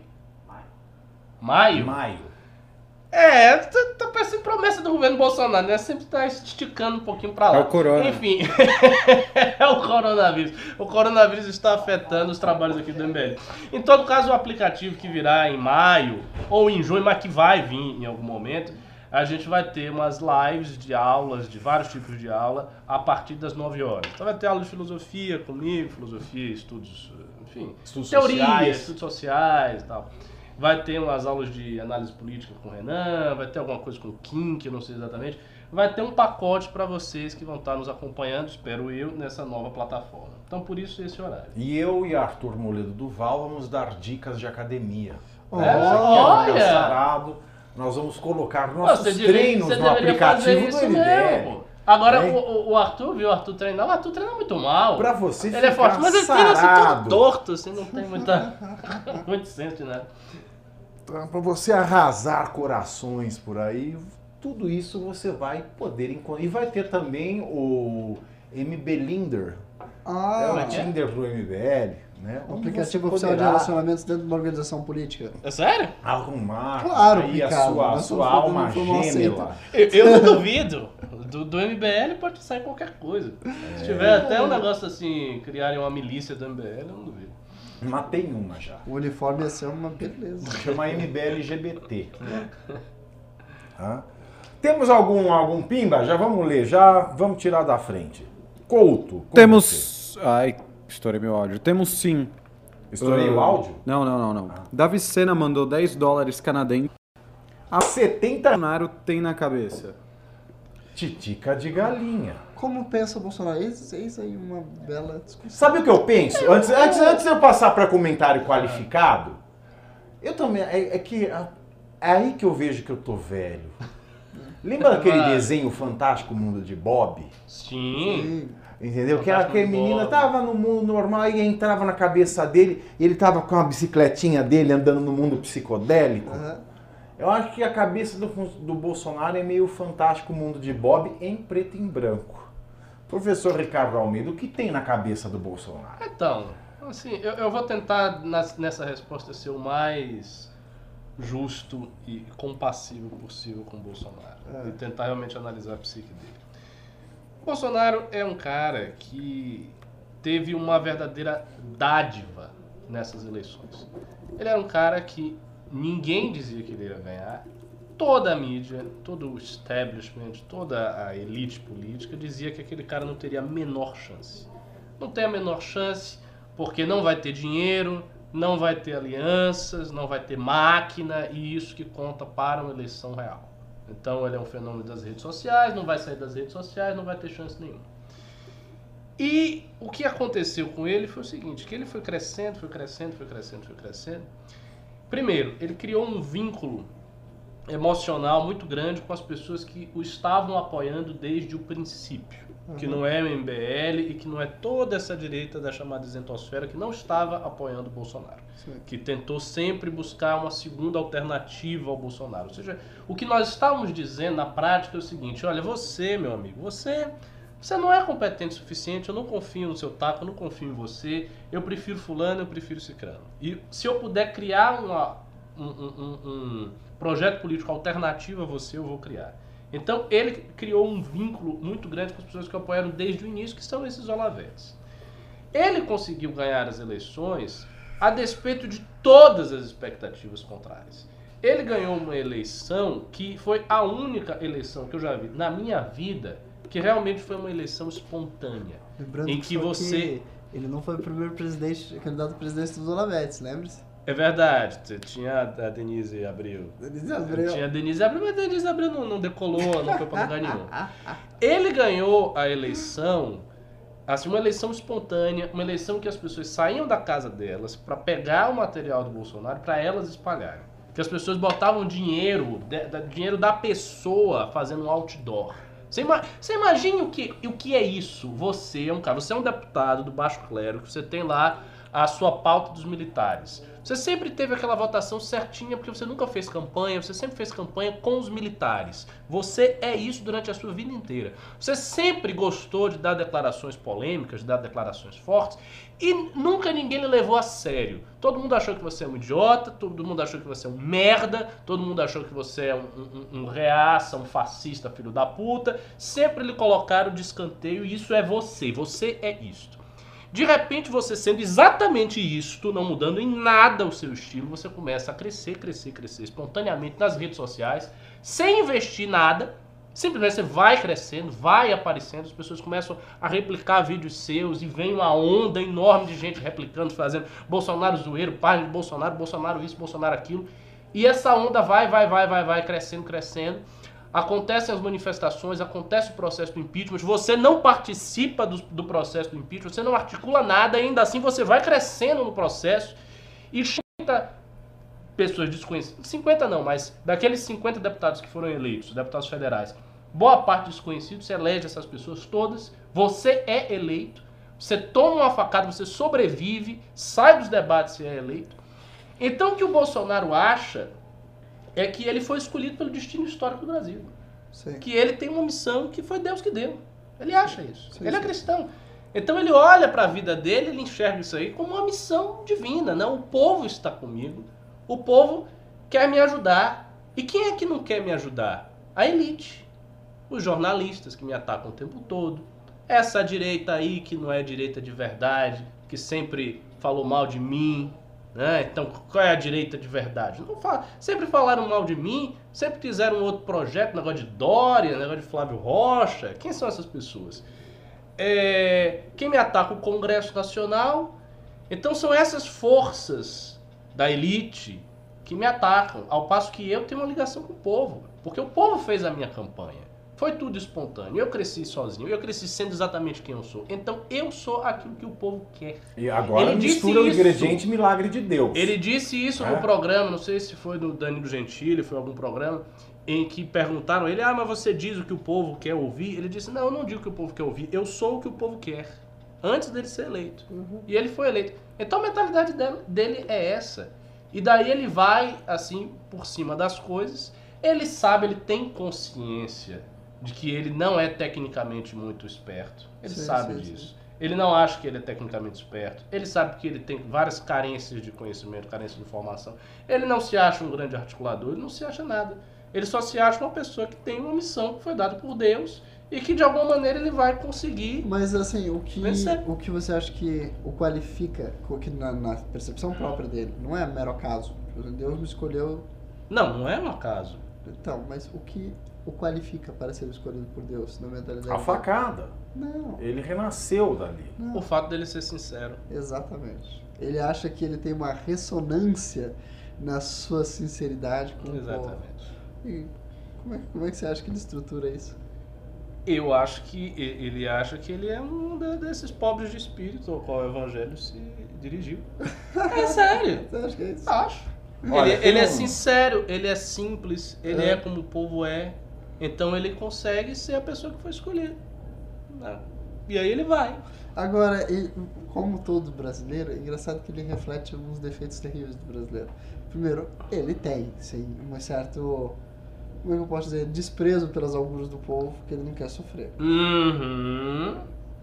Maio? Maio. É, tá, tá parecendo promessa do governo Bolsonaro, né? Sempre tá esticando um pouquinho pra lá. É o corona. Enfim, é o coronavírus. O coronavírus está afetando os trabalhos aqui do MBL. Em todo caso, o aplicativo que virá em maio ou em junho, mas que vai vir em algum momento, a gente vai ter umas lives de aulas, de vários tipos de aula, a partir das 9 horas. Então vai ter aula de filosofia comigo, filosofia, estudos, enfim, Estudos teoria, sociais. estudos sociais e tal. Vai ter umas aulas de análise política com o Renan, vai ter alguma coisa com o Kim, que eu não sei exatamente. Vai ter um pacote para vocês que vão estar nos acompanhando, espero eu, nessa nova plataforma. Então por isso esse horário. E eu e Arthur Moledo Duval vamos dar dicas de academia. Oh, Né? Quer olha! sarado, nós vamos colocar nossos Você deveria- treinos você no aplicativo do mesmo. Agora, Né? o, o- Arthur viu o Arthur treinar. O Arthur treina muito mal. Pra você ele ficar é forte, mas ele treina assim sarado. todo torto, assim, não tem muita, muito senso de nada. Pra pra você arrasar corações por aí, tudo isso você vai poder encontrar. E vai ter também o MB Linder, é Ah, o é é? Tinder do MBL, né? um aplicativo oficial de relacionamentos dentro de uma organização política. É sério? Arrumar Claro, aí a sua, a sua alma gêmea. Eu, eu não duvido. Do, do MBL pode sair qualquer coisa. Se tiver até um negócio assim, criarem uma milícia do MBL, eu não duvido. Matei uma já. O uniforme ia ser uma beleza. Chama MBL LGBT. Hã? Temos algum, algum pimba? Já vamos ler, já vamos tirar da frente. Couto. com você. Temos. Ai, estourei meu áudio. Temos sim. Estourei o Ah, áudio? Não, não, não, não. Davi Sena mandou 10 dólares canadenses. A 70 Bolsonaro tem na cabeça. titica de galinha. Como pensa o Bolsonaro? Eis, eis aí uma bela discussão. Sabe o que eu penso? Antes, antes, antes de eu passar para comentário qualificado, eu também. É, é que. É aí que eu vejo que eu tô velho. Lembra daquele Vai. desenho Fantástico Mundo de Bob? Sim. Entendeu? Que Fantástico aquele menino Bob. tava no mundo normal e entrava na cabeça dele, e ele tava com a bicicletinha dele andando no mundo psicodélico. Aham. Eu acho que a cabeça do, do Bolsonaro é meio fantástico mundo de Bob em preto e em branco. Professor Ricardo Almeida, o que tem na cabeça do Bolsonaro? Então, assim, eu, eu vou tentar nas- nessa resposta ser o mais justo e compassivo possível com o Bolsonaro. É. E tentar realmente analisar a psique dele. O Bolsonaro é um cara que teve uma verdadeira dádiva nessas eleições. Ele era um cara que ninguém dizia que ele ia ganhar. Toda a mídia, todo o establishment, toda a elite política dizia que aquele cara não teria a menor chance. Não tem a menor chance porque não vai ter dinheiro, não vai ter alianças, não vai ter máquina e isso que conta para uma eleição real. Então ele é um fenômeno das redes sociais, não vai sair das redes sociais, não vai ter chance nenhuma. E o que aconteceu com ele foi o seguinte, que ele foi crescendo, foi crescendo, foi crescendo, foi crescendo. Primeiro, ele criou um vínculo emocional muito grande com as pessoas que o estavam apoiando desde o princípio. Que não é o MBL e que não é toda essa direita da chamada isentosfera que não estava apoiando o Bolsonaro. Sim. Que tentou sempre buscar uma segunda alternativa ao Bolsonaro. Ou seja, o que nós estávamos dizendo na prática é o seguinte: olha, você, meu amigo, você você não é competente o suficiente, eu não confio no seu taco, eu não confio em você, eu prefiro fulano, eu prefiro cicrano. E se eu puder criar uma, um, um- um- um projeto político alternativo a você, eu vou criar. Então ele criou um vínculo muito grande com as pessoas que apoiaram desde o início, que são esses olavetes. Ele conseguiu ganhar as eleições a despeito de todas as expectativas contrárias. Ele ganhou uma eleição que foi a única eleição que eu já vi na minha vida que realmente foi uma eleição espontânea. Lembrando Em que só você- ele não foi o primeiro presidente, candidato a presidente dos Olavetes, lembre-se? É verdade, tinha a Denise Abreu. Denise Abreu. Tinha a Denise Abreu, mas a Denise Abreu não, não decolou, não foi pra lugar nenhum. Ele ganhou a eleição, assim, uma eleição espontânea, uma eleição que as pessoas saíam da casa delas pra pegar o material do Bolsonaro pra elas espalharem. Que as pessoas botavam dinheiro, dinheiro da pessoa fazendo um outdoor. Você, ima- você imagine o que, o que é isso? Você é um cara, você é um deputado do baixo clero, que você tem lá a sua pauta dos militares. Você sempre teve aquela votação certinha porque você nunca fez campanha, você sempre fez campanha com os militares. Você é isso durante a sua vida inteira. Você sempre gostou de dar declarações polêmicas, de dar declarações fortes e nunca ninguém lhe levou a sério. Todo mundo achou que você é um idiota, todo mundo achou que você é um merda, todo mundo achou que você é um, um, um reaça, um fascista, filho da puta. Sempre lhe colocaram de escanteio e isso é você. Você é isto. De repente, você sendo exatamente isto, não mudando em nada o seu estilo, você começa a crescer, crescer, crescer espontaneamente nas redes sociais, sem investir nada. Simplesmente você vai crescendo, vai aparecendo, as pessoas começam a replicar vídeos seus e vem uma onda enorme de gente replicando, fazendo Bolsonaro zoeiro, página de Bolsonaro, Bolsonaro isso, Bolsonaro aquilo. E essa onda vai, vai, vai, vai, vai, crescendo, crescendo. Acontecem as manifestações, acontece o processo do impeachment, você não participa do, do processo do impeachment, você não articula nada, ainda assim você vai crescendo no processo e 50 pessoas desconhecidas, 50 não, mas daqueles 50 deputados que foram eleitos, deputados federais, boa parte desconhecidos, você elege essas pessoas todas, você é eleito, você toma uma facada, você sobrevive, sai dos debates e é eleito. Então o que o Bolsonaro acha é que ele foi escolhido pelo destino histórico do Brasil. Sim. Que ele tem uma missão que foi Deus que deu. Ele acha isso. Sim, ele é cristão. Então ele olha para a vida dele, ele enxerga isso aí como uma missão divina. Não, o povo está comigo. O povo quer me ajudar. E quem é que não quer me ajudar? A elite. Os jornalistas que me atacam o tempo todo. Essa direita aí que não é direita de verdade, que sempre falou mal de mim, né? Então, qual é a direita de verdade? Não fala, sempre falaram mal de mim, sempre quiseram outro projeto, negócio de Dória, negócio de Flávio Rocha. Quem são essas pessoas? É, quem me ataca o Congresso Nacional. Então são essas forças da elite que me atacam, ao passo que eu tenho uma ligação com o povo, porque o povo fez a minha campanha. Foi tudo espontâneo. Eu cresci sozinho, eu cresci sendo exatamente quem eu sou. Então eu sou aquilo que o povo quer. E agora Ele mistura o isso. ingrediente milagre de Deus. Ele disse isso É? no programa, não sei se foi do Danilo Gentili, foi algum programa, em que perguntaram ele, ah, mas você diz o que o povo quer ouvir? Ele disse, não, eu não digo o que o povo quer ouvir, eu sou o que o povo quer. Antes dele ser eleito. E ele foi eleito. Então a mentalidade dele, dele é essa. E daí ele vai, assim, por cima das coisas. Ele sabe, ele tem consciência de que ele não é tecnicamente muito esperto. Ele Sim, sabe sim, disso. Ele não acha que ele é tecnicamente esperto. Ele sabe que ele tem várias carências de conhecimento, carências de informação. Ele não se acha um grande articulador, ele não se acha nada. Ele só se acha uma pessoa que tem uma missão que foi dada por Deus e que de alguma maneira ele vai conseguir. Mas assim, o que, Vencer. o que você acha que o qualifica, o que na, na percepção própria dele, não é mero acaso. Deus me escolheu. Não, não é um acaso. Então, mas o que o qualifica para ser escolhido por Deus na mentalidade? A facada. Não, Ele renasceu dali. não. O fato dele ser sincero. Exatamente. Ele acha que ele tem uma ressonância na sua sinceridade com o povo. Exatamente. E como é, como é que você acha que ele estrutura isso? Eu acho que ele acha que ele é um desses pobres de espírito ao qual o evangelho se dirigiu. É sério. Você acha que é isso? Acho. Olha, ele ele é sincero, ele é simples, ele é. É. como o povo é. Então ele consegue ser a pessoa que foi escolhida. Né? E aí ele vai. Agora, como todo brasileiro, é engraçado que ele reflete alguns defeitos terríveis do brasileiro. Primeiro, ele tem, sim, um certo, como é que eu posso dizer, desprezo pelas auguras do povo, que ele não quer sofrer. Uhum.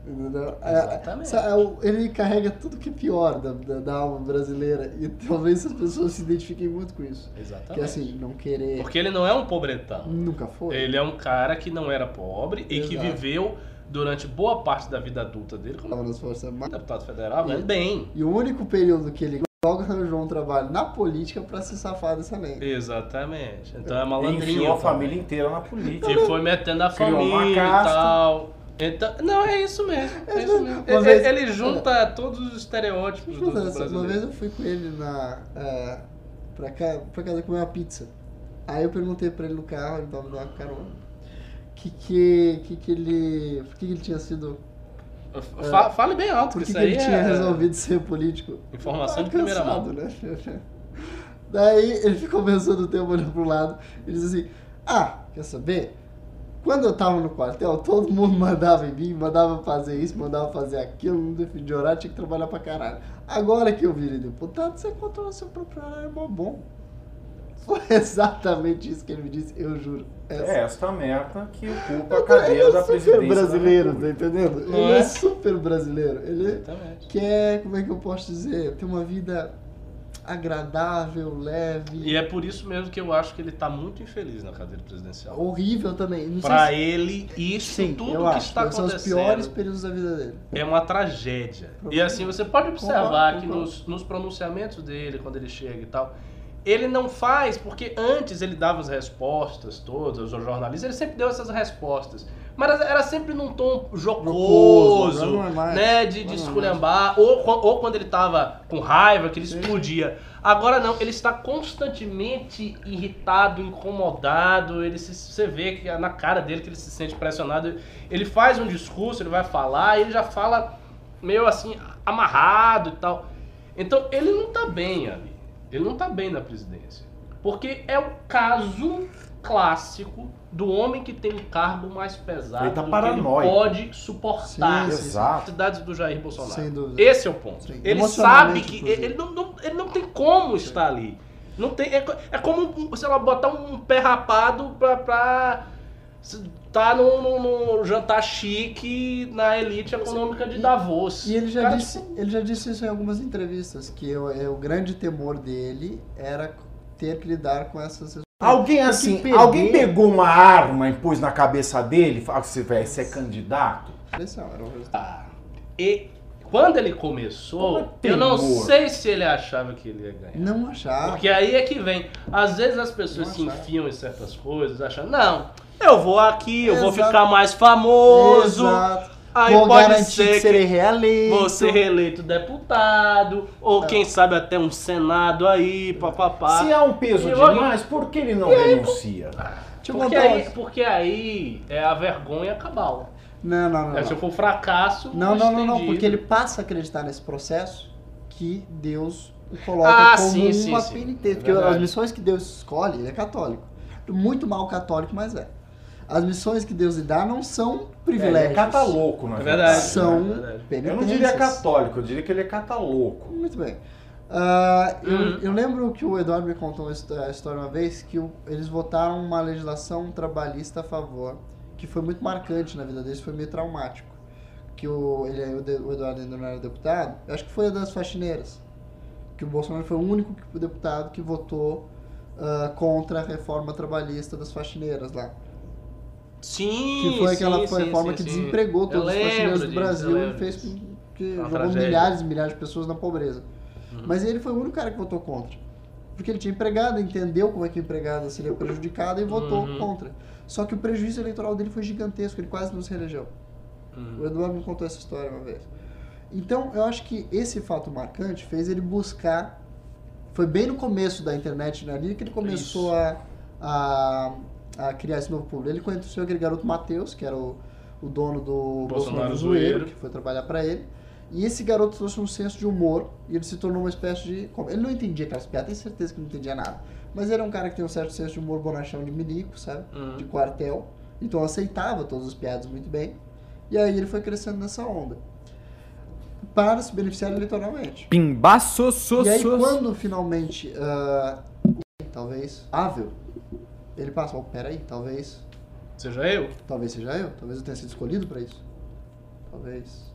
Entendeu? É, Exatamente. é ele carrega tudo que é pior da, da, da alma brasileira e talvez as pessoas se identifiquem muito com isso. Exatamente. Que é assim, não querer. Porque ele não é um pobretão. Nunca foi. Ele é um cara que não era pobre e que Exato. viveu durante boa parte da vida adulta dele como Tava nas forças armadas. deputado federal, ganhando bem. E o único período que ele logo arranjou um trabalho na política pra se safar dessa lei. Exatamente. Então é E malandrinho. enfiou a família inteira na política. E foi metendo a Criou uma família e tal. Então, não, é isso mesmo. É isso mesmo. Ele, vez- ele junta todos os estereótipos do essa. Uma brasileiro. vez eu fui com ele na, é, pra, cá, pra casa comer uma pizza. Aí eu perguntei pra ele no carro, ele tava me dando uma carona. Que que, que que ele. Por que, que ele tinha sido. Fa- Fale bem alto, Por que que, ele aí tinha é resolvido ser político? informação de primeira mão. né? Daí ele ficou pensando o tempo olhando pro lado e disse assim: Ah, quer saber? Quando eu tava no quartel, todo mundo mandava em mim, mandava fazer isso, mandava fazer aquilo, não defendia horário, tinha que trabalhar pra caralho. Agora que eu virei deputado, você controla seu próprio horário, é bom. Foi exatamente isso que ele me disse, eu juro. É esta merda que ocupa a Ele cadeira é da super presidência. brasileiro, da tá República. entendendo? Não Ele é? é super brasileiro. Ele Exatamente. quer, como é que eu posso dizer, ter uma vida agradável, leve. E é por isso mesmo que eu acho que ele tá muito infeliz na cadeira presidencial. horrível também. Pra se- ele, isso Sim, tudo que acho. está São os acontecendo piores períodos da vida dele. é uma tragédia. E assim, você pode observar que nos, nos pronunciamentos dele, quando ele chega e tal, ele não faz, porque antes ele dava as respostas todas, aos jornalistas, ele sempre deu essas respostas. Mas era sempre num tom Jocoso, não é mais. né? De, de é esculhambar, ou, ou quando ele tava com raiva, que ele Sim. explodia. Agora não, ele está constantemente irritado, incomodado, ele se, você vê que na cara dele que ele se sente pressionado. Ele faz um discurso, ele vai falar, e ele já fala meio assim, amarrado e tal. Então ele não tá bem ali. Ele não tá bem na presidência. Porque é o caso clássico do homem que tem um cargo mais pesado Ele tá paranoico. ele pode suportar. Sim, sim, sim. As cidades do Jair Bolsonaro. Sem dúvida. Esse é o ponto. Sim. Ele sabe que inclusive. ele não, não- ele não tem como estar ali. Não tem, é, é como, sei lá, botar um pé rapado pra, pra estar num, jantar chique na elite econômica de Davos. E ele já, Cara, disse, tipo, ele já disse isso em algumas entrevistas, que o, é, o grande temor dele era ter que lidar com essas Alguém Porque assim, perder- alguém pegou uma arma e pôs na cabeça dele e falou que você vai ser candidato? pressão. Era um resultado. ah, E quando ele começou, é eu não sei se ele achava que ele ia ganhar. Não achar. Porque aí é que vem. Às vezes as pessoas Não se achava. enfiam em certas coisas, achando, não, eu vou aqui, eu vou Exato. ficar mais famoso. Exato. Aí Vou pode garantir ser que que serei reeleito. vou ser reeleito deputado, ou É. quem sabe até um senado aí, papapá. Se há um peso E demais, por que ele não renuncia? Eu Porque aí, porque aí é a vergonha cabal. Não, não, não. É, se não. for fracasso. Não, não, não, não, porque ele passa a acreditar nesse processo que Deus o coloca Ah, como sim, uma sim. penitência. É porque verdade. as missões que Deus escolhe, ele é católico. Muito mal católico, mas é. As missões que Deus lhe dá não são É, ele privilégios. é catalouco, na É verdade. São é verdade. Eu não diria católico, eu diria que ele é catalouco. Muito bem. Ah, eu, Uhum. eu lembro que o Eduardo me contou a história uma vez que o- eles votaram uma legislação trabalhista a favor, que foi muito marcante na vida deles, foi meio traumático. Que o, ele, o de- o Eduardo ainda não era deputado, eu acho que foi a das faxineiras. Que o Bolsonaro foi o único que- deputado que votou ah, contra a reforma trabalhista das faxineiras lá. Sim, Que foi aquela sim, reforma sim, que sim. desempregou todos os faxineiros do disso, Brasil e fez que Uma jogou tragédia. milhares e milhares de pessoas na pobreza. Uhum. Mas ele foi o único cara que votou contra. Porque ele tinha empregado, entendeu como é que a empregada seria prejudicada e votou Uhum. contra. Só que o prejuízo eleitoral dele foi gigantesco, ele quase não se reelegeu. Uhum. O Eduardo me contou essa história uma vez. Então, eu acho que esse fato marcante fez ele buscar. Foi bem no começo da internet né, ali que ele começou Isso. a, a, a criar esse novo público. Ele conheceu aquele garoto Matheus, que era o, o dono do Bolsonaro Bolsonaro Zoeiro, que foi trabalhar para ele. E esse garoto trouxe um senso de humor e ele se tornou uma espécie de. Ele não entendia aquelas piadas, tenho certeza que não entendia nada. Mas ele é um cara que tem um certo senso de humor bonachão de milico, sabe? Uhum. De quartel. Então aceitava todas as piadas muito bem. E aí ele foi crescendo nessa onda. Para se beneficiar eleitoralmente. Pimbaço, so, E aí quando finalmente. ah, talvez. Ável. Ele passa, oh, peraí, talvez. Seja eu. Talvez seja eu. Talvez eu tenha sido escolhido para isso. Talvez.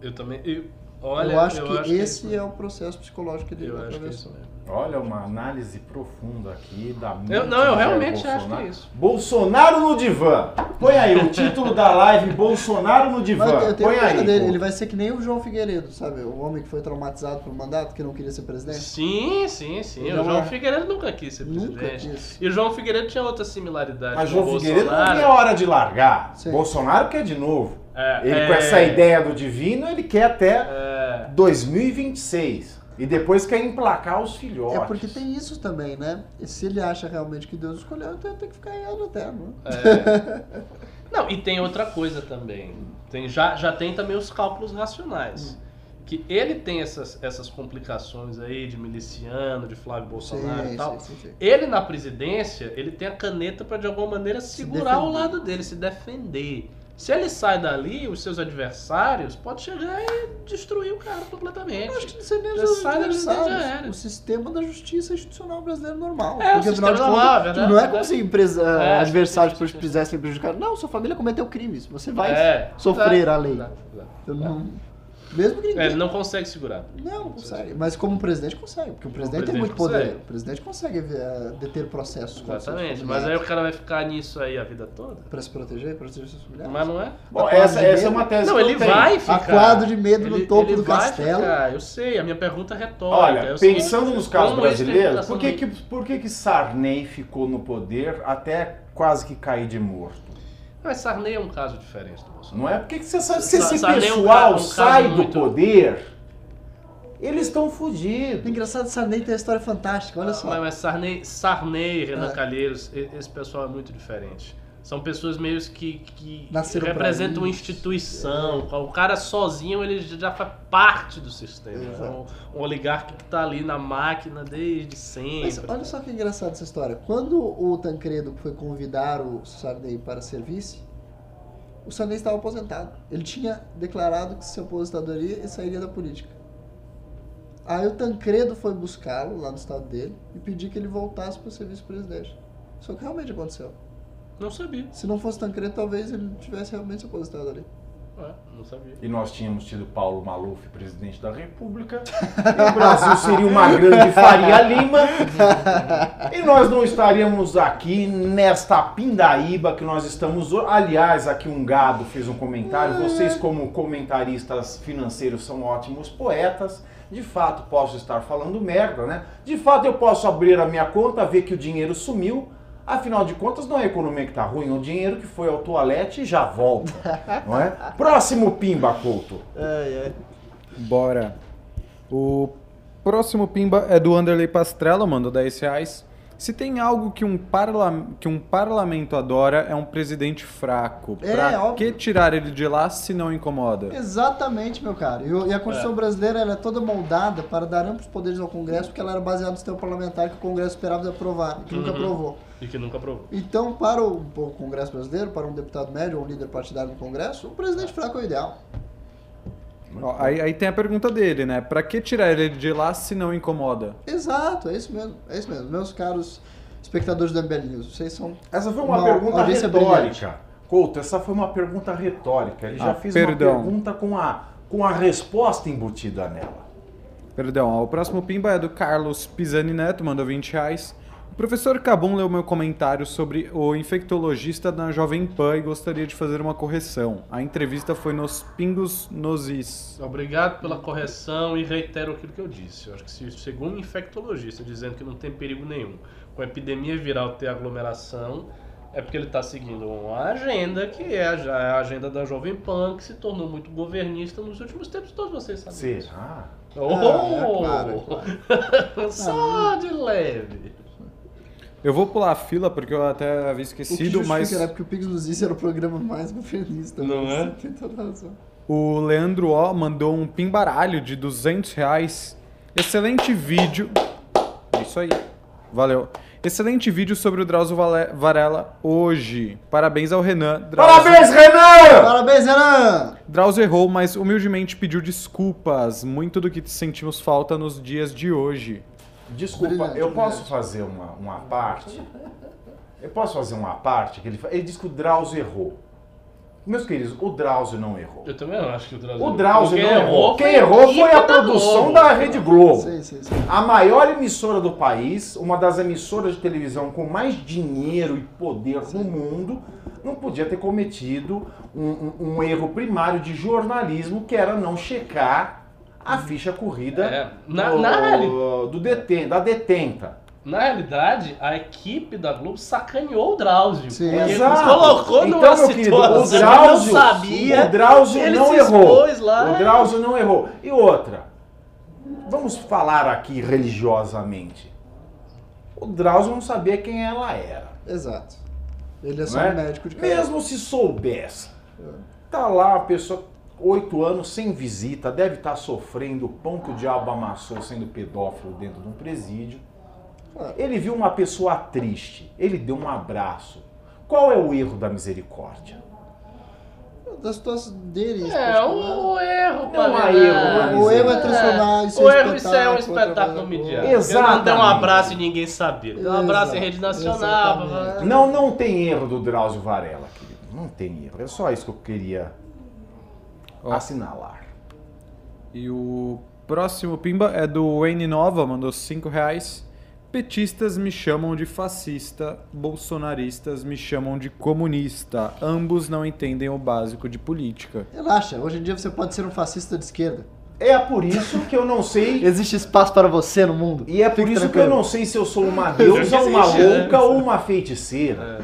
Eu também. Eu, Olha, eu acho eu que acho que é esse é o processo psicológico que ele Eu acho que é isso mesmo. Olha, uma análise profunda aqui da mente Eu- não, eu realmente acho Bolsonaro. que é isso. Bolsonaro no divã. Põe aí o título da live, Bolsonaro no divã. Mas eu tenho Põe aí. dele, ele vai ser que nem o João Figueiredo, sabe? O homem que foi traumatizado pelo mandato, que não queria ser presidente. Sim, sim, sim. Ele o não João é. Figueiredo nunca quis ser Nunca presidente. quis. E o João Figueiredo tinha outra similaridade Mas o João Figueiredo não é hora de largar. Sim. Bolsonaro quer de novo. É, ele é. com essa ideia do divino, ele quer até É, 2026. E depois quer emplacar os filhotes. É porque tem isso também, né? E se ele acha realmente que Deus escolheu, então tem que ficar em ano eterno. né? é. Não, e tem outra coisa também. Tem, já, já tem também os cálculos racionais. Que ele tem essas, essas complicações aí de miliciano, de Flávio Bolsonaro Sim, e tal. sim, sim, sim. Ele na presidência, ele tem a caneta para de alguma maneira segurar o defender. lado dele, se defender. Se ele sai dali, os seus adversários pode chegar e destruir o cara completamente. Eu acho que não Já sai da adversários. já. O sistema da justiça institucional brasileiro normal. É, o Porque afinal de contas, é verdade, não é é como se empresa, É, adversários sim, sim, sim. quisessem prejudicar. Não, sua família cometeu crimes. Você vai É, sofrer é, a lei. exato, exato. Eu não- Mesmo que É, ninguém. ele não consegue segurar. Não, consegue. Mas como presidente consegue, porque o presidente tem presidente muito poder. consegue. O presidente consegue eh, deter processos. Exatamente. Mas aí o cara vai ficar nisso aí a vida toda? Pra se proteger, proteger seus familiares. Mas não é? Bom, essa, essa é uma tese Não, que eu ele tenho. vai ficar. Aquado de medo no Ele- topo ele do vai castelo. ficar, Eu sei, a minha pergunta é retórica. Olha, é o pensando nos casos brasileiros, tem por que, que, por que que Sarney ficou no poder até quase que cair de morto? Mas Sarney é um caso diferente do Bolsonaro. Não é? Por que, você sabe se esse Sarney é um pessoal ca- um sai do muito- poder, eles estão É fugidos. engraçado, Sarney tem uma história fantástica, olha só. Mas, mas Sarney, Sarney, Renan É. Calheiros, esse pessoal é muito diferente. São pessoas meio que, que Nasceram representam uma instituição. O cara sozinho, ele já faz parte do sistema. É um, um oligarca que tá ali na máquina desde sempre. Mas olha só que engraçado essa história. Quando o Tancredo foi convidar o Sarney para ser vice, o Sarney estava aposentado. Ele tinha declarado que se aposentadoria e sairia da política. Aí o Tancredo foi buscá-lo lá no estado dele e pedir que ele voltasse para ser vice-presidente. Isso que realmente aconteceu. Não sabia. Se não fosse Tancredo, talvez ele tivesse realmente se aposentado ali. É, não sabia. E nós tínhamos tido Paulo Maluf, presidente da República. E o Brasil seria uma grande Faria Lima. E nós não estaríamos aqui nesta pindaíba que nós estamos. ho- Aliás, aqui um gado fez um comentário. Vocês, como comentaristas financeiros, são ótimos poetas. De fato, posso estar falando merda, né? De fato, eu posso abrir a minha conta, ver que o dinheiro sumiu. Afinal de contas, não é a economia que tá ruim, é o dinheiro que foi ao toalete e já volta. Não é? Próximo Pimba, Couto. Ai, ai. Bora. O próximo pimba é do Anderley Pastrella, mandou 10 reais. Se tem algo que um, parla... que um parlamento adora, é um presidente fraco. É, pra óbvio. que tirar ele de lá se não incomoda? Exatamente, meu caro. E, e a Constituição É. brasileira ela é toda moldada para dar amplos poderes ao Congresso, porque ela era baseada no sistema parlamentar que o Congresso esperava aprovar, e que nunca Uhum. aprovou. E que nunca provou. Então, para o, o Congresso brasileiro, para um deputado médio ou um líder partidário no Congresso, um presidente fraco é o ideal. Ó, aí, aí tem a pergunta dele, né? Pra que tirar ele de lá se não incomoda? Exato, é isso mesmo. É isso mesmo. Meus caros espectadores do MBL News, vocês são. Essa foi uma, Uma pergunta retórica. Couto, essa foi uma pergunta retórica. Ele já Ah, fez perdão. uma pergunta com a, com a resposta embutida nela. Perdão, ó, o próximo pimba é do Carlos Pisani Neto, mandou 20 reais. O professor Cabum leu meu comentário sobre o infectologista na Jovem Pan e gostaria de fazer uma correção. A entrevista foi nos Pingos nos Is. Obrigado pela correção e reitero aquilo que eu disse. Eu acho que se segundo um infectologista dizendo que não tem perigo nenhum com a epidemia viral ter aglomeração, é porque ele está seguindo uma agenda que é a, agenda da Jovem Pan, que se tornou muito governista nos últimos tempos, todos vocês sabem. Será? Oh! é claro, é Só de leve. Eu vou pular a fila porque eu até havia O que esquecido, justifica, mas né? Porque o nos disse era o programa mais governista. Não é? Você tem toda razão. o Leandro O mandou um pimbaralho de 200 reais. Excelente vídeo. É isso aí. Valeu. Excelente vídeo sobre o Drauzio Varela hoje. Parabéns ao Renan. Drauzio- Parabéns, Renan! Parabéns, Renan! Drauzio errou, mas humildemente pediu desculpas. Muito do que sentimos falta nos dias de hoje. Desculpa, Brilhante, eu posso brilhante. fazer uma, uma parte? Eu posso fazer uma parte? Que ele, ele diz que o Drauzio errou. Meus queridos, o Drauzio não errou. Eu também não acho que o Drauzio O Drauzio Quem não errou. Quem foi errou foi a produção da Rede Globo. Sim, sim, sim. A maior emissora do país, uma das emissoras de televisão com mais dinheiro e poder no mundo, não podia ter cometido um, um- um erro primário de jornalismo, que era não checar a ficha corrida É, na- do, na reali- do deten- da detenta. Na realidade, a equipe da Globo sacaneou o Drauzio. Sim. Exato. colocou então, numa meu querido, situação o que Drauzio, não sabia. o Drauzio ele não se errou. lá. O Drauzio não errou. E outra, vamos falar aqui religiosamente. O Drauzio não sabia quem ela era. Exato. Ele é só é? um médico de cabeça. Mesmo se soubesse. Tá lá a pessoa, oito anos sem visita, deve estar sofrendo o pão que o diabo amassou sendo pedófilo dentro de um presídio. Ele viu uma pessoa triste, ele deu um abraço. Qual é o erro da misericórdia? Da situação dele. É, o, o erro, Não há erro, O erro é é. transformar isso em O erro, isso é um espetáculo midiático. Ele não deu um abraço e ninguém sabia. Ele deu um abraço em Exato, rede nacional. Não, não tem erro do Drauzio Varela, querido. Não tem erro. É só isso que eu queria Ó. assinalar. E o próximo pimba é do Wayne Nova, mandou 5 reais. Petistas me chamam de fascista, bolsonaristas me chamam de comunista. Ambos não entendem o básico de política. Relaxa, hoje em dia você pode ser um fascista de esquerda. É por isso que eu não sei. Existe espaço para você no mundo. E é por Fique isso que eu tranquilo. não sei se eu sou uma deusa, uma né? louca ou uma feiticeira.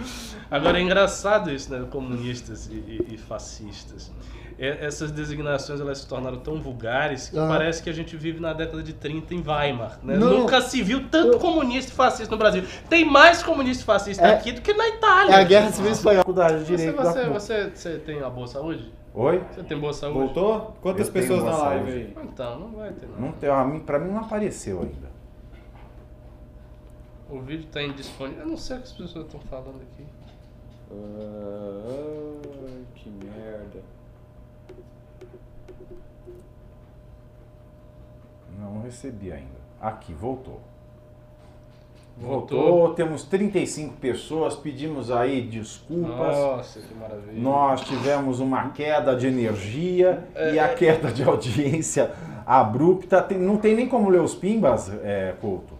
Agora é engraçado isso, né? Comunistas e, e- e fascistas. Essas designações elas se tornaram tão vulgares que Ah. parece que a gente vive na década de 30 em Weimar. Né? Nunca se viu tanto comunista e fascista no Brasil. Tem mais comunista e fascista É- aqui do que na Itália. É a Guerra Civil Espanhola. Faculdade de Você, Direito você, você, você tem uma boa saúde? Oi? Você tem boa saúde? Voltou? Quantas Eu pessoas na live aí? Então, não vai ter não. Não tem, a mim, pra mim não apareceu ainda. O vídeo tá indisponível. Eu não sei o que as pessoas estão falando aqui. Ah, Não recebi ainda. Aqui, voltou. Voltou? Voltou, temos 35 pessoas, pedimos aí desculpas. Nossa, que maravilha. Nós tivemos uma queda de energia É, e a queda de audiência abrupta. Tem- não tem nem como ler os pimbas, é, Couto.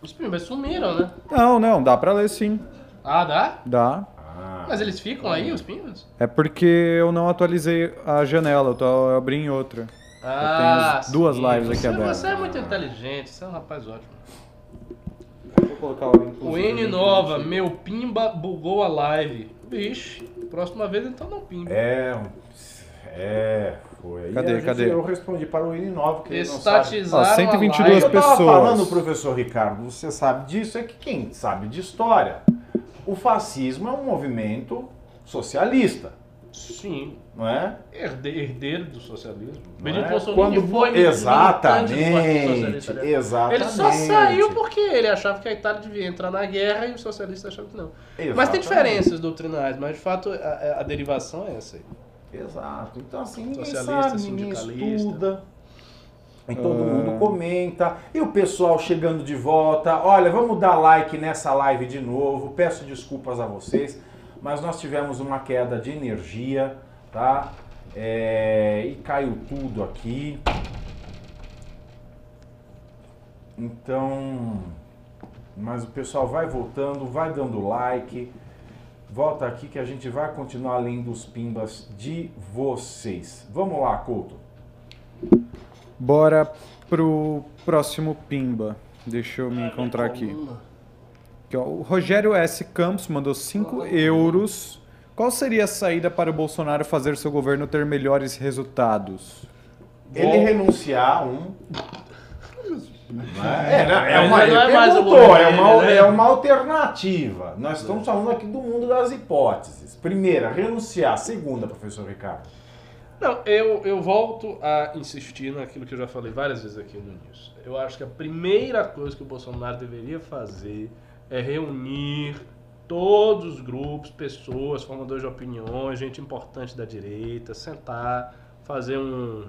Os pimbas sumiram, né? Não, não, dá pra ler sim. Ah, dá? Dá. Ah, Mas eles ficam aí, os pimbas? É porque eu não atualizei a janela, eu, tô, eu abri em outra. Ah, tenho duas sim. lives aqui você, abertas. Você é muito inteligente, você é um rapaz ótimo. Vou colocar o O N Nova, meu pimba bugou a live. Vixe, próxima vez então não pimba. É, é, foi. aí. Cadê, gente- cadê? Eu respondi para o N9, que ele não sabe. Estatizaram Ó, 122 a live. Eu tava pessoas. falando, professor Ricardo, você sabe disso, é que quem sabe de história, o fascismo é um movimento socialista, Sim, não é? herde- herdeiro do socialismo. Não Benito é? Mussolini Quando- foi militante do Partido Exatamente, Socialista exatamente. Ele só saiu porque ele achava que a Itália devia entrar na guerra e os socialistas achavam que não. Mas tem Exatamente. diferenças doutrinárias, mas de fato a, a derivação é essa aí. Exato. Então assim, ninguém Socialista, sabe, ninguém sindicalista. estuda. E todo mundo comenta. E o pessoal chegando de volta. Olha, vamos dar like nessa live de novo. Peço desculpas a vocês, mas nós tivemos uma queda de energia, tá? É, e caiu tudo aqui. Então, mas o pessoal vai voltando, vai dando like. Volta aqui que a gente vai continuar lendo os pimbas de vocês. Vamos lá, Couto. Bora pro próximo pimba. Deixa eu me encontrar aqui. Aqui, ó, o Rogério S. Campos mandou 5 euros. Qual seria a saída para o Bolsonaro fazer seu governo ter melhores resultados? Ele renunciar um. É, é, não, é uma, não é perguntou, é uma, né? é uma alternativa. Nós estamos falando aqui do mundo das hipóteses. Primeira, renunciar. Segunda, professor Ricardo. Não, eu, eu volto a insistir naquilo que eu já falei várias vezes aqui no News. Eu acho que a primeira coisa que o Bolsonaro deveria fazer é reunir todos os grupos, pessoas, formadores de opiniões, gente importante da direita, sentar, fazer um,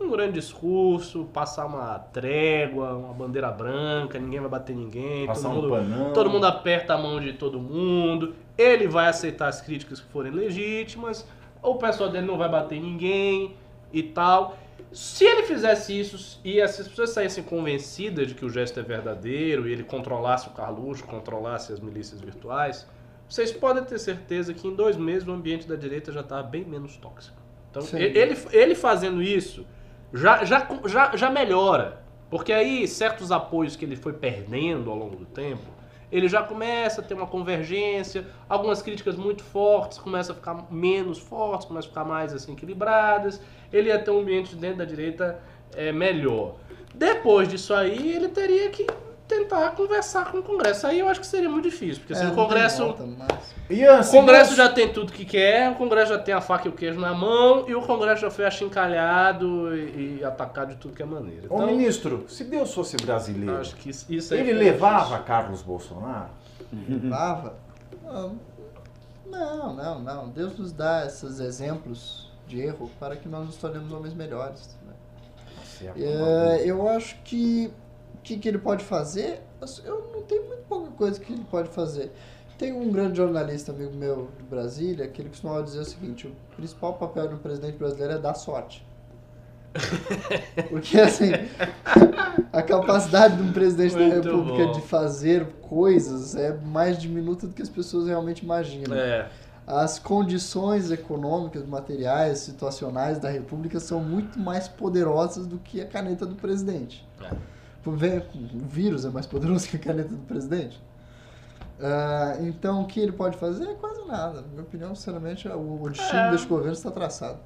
um grande discurso, passar uma trégua, uma bandeira branca, ninguém vai bater ninguém, Passar todo um mundo panão. Todo mundo aperta a mão de todo mundo. Ele vai aceitar as críticas que forem legítimas. o pessoal dele não vai bater ninguém e tal. Se ele fizesse isso e as pessoas saíssem convencidas de que o gesto é verdadeiro e ele controlasse o Carluxo, controlasse as milícias virtuais, vocês podem ter certeza que em dois meses o ambiente da direita já estava bem menos tóxico. Então, Sim. ele, ele fazendo isso já, já, já, já melhora. Porque aí certos apoios que ele foi perdendo ao longo do tempo, ele já começa a ter uma convergência, algumas críticas muito fortes começam a ficar menos fortes, começam a ficar mais assim equilibradas. Ele ia ter um ambiente dentro da direita é, melhor. Depois disso aí, ele teria que tentar conversar com o Congresso. Aí eu acho que seria muito difícil, porque É, assim, o Congresso volta, mas- Ian, o Congresso já tem tudo que quer, o Congresso já tem a faca e o queijo na mão, e o Congresso já foi achincalhado e, e atacado de tudo que é maneira. Ô, Então, ministro, se Deus fosse brasileiro, acho que isso isso aí ele levava difícil. Carlos Bolsonaro? Levava? Não, não, não. Deus nos dá esses exemplos de erro para que nós nos tornemos homens melhores. né? Certo, É, eu acho que que, que ele pode fazer, eu não tenho muito pouca coisa que ele pode fazer. Tem um grande jornalista amigo meu de Brasília que ele costumava dizer o seguinte: o principal papel de um presidente brasileiro é dar sorte. Porque assim, a capacidade de um presidente da Muito República bom. de fazer coisas é mais diminuta do que as pessoas realmente imaginam. É, As condições econômicas, materiais, situacionais da República são muito mais poderosas do que a caneta do presidente. É. Por ver, O vírus é mais poderoso que a caneta do presidente. Ah, então, o que ele pode fazer é quase nada. Na minha opinião, sinceramente, o, destino É. deste governo está traçado.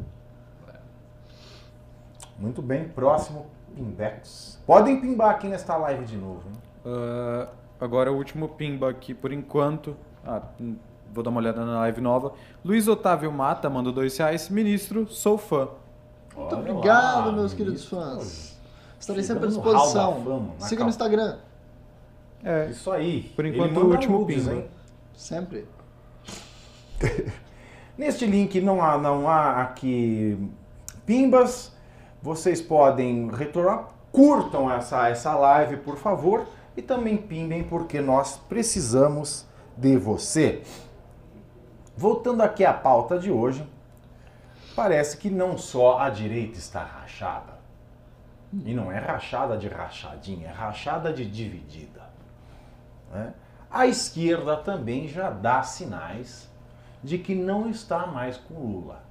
Muito bem, próximo, Pimbex. Podem pimbar aqui nesta live de novo. Hein? Ah, agora o último pimba aqui por enquanto. Ah, hum, vou dar uma olhada na live nova. Luiz Otávio Mata mandou dois reais. Ministro, sou fã. Muito Olha obrigado, lá, meus queridos ministro. fãs. Estarei sempre à disposição. fama, Siga cal- no Instagram. É, Isso aí. Por enquanto, o último nudes, pimba. hein? Sempre. Neste link não há, não há aqui pimbas. Vocês podem retornar. Curtam essa, essa live, por favor. E também pimbem, porque nós precisamos de você. Voltando aqui à pauta de hoje, parece que não só a direita está rachada. E não é rachada de rachadinha, é rachada de dividida. né? A esquerda também já dá sinais de que não está mais com Lula.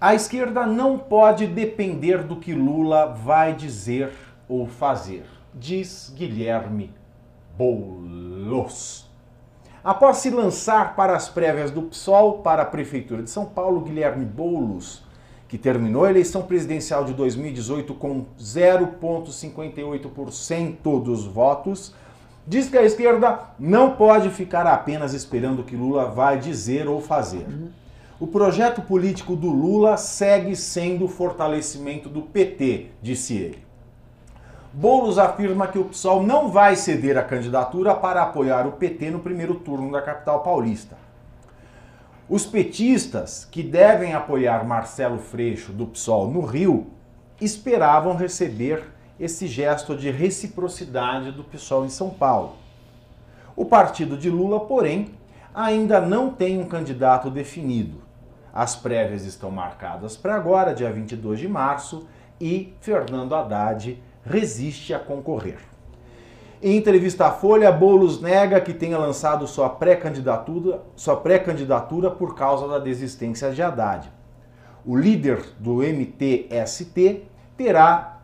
A esquerda não pode depender do que Lula vai dizer ou fazer, diz Guilherme Boulos. Após se lançar para as prévias do PSOL para a Prefeitura de São Paulo, Guilherme Boulos, que terminou a eleição presidencial de 2018 com 0,58% dos votos, diz que a esquerda não pode ficar apenas esperando o que Lula vai dizer ou fazer. O projeto político do Lula segue sendo o fortalecimento do PT, disse ele. Boulos afirma que o PSOL não vai ceder a candidatura para apoiar o PT no primeiro turno da capital paulista. Os petistas, que devem apoiar Marcelo Freixo do PSOL no Rio, esperavam receber esse gesto de reciprocidade do PSOL em São Paulo. O partido de Lula, porém, ainda não tem um candidato definido. As prévias estão marcadas para agora, dia 22 de março, e Fernando Haddad resiste a concorrer. Em entrevista à Folha, Boulos nega que tenha lançado sua pré-candidatura, sua pré-candidatura por causa da desistência de Haddad. O líder do MTST terá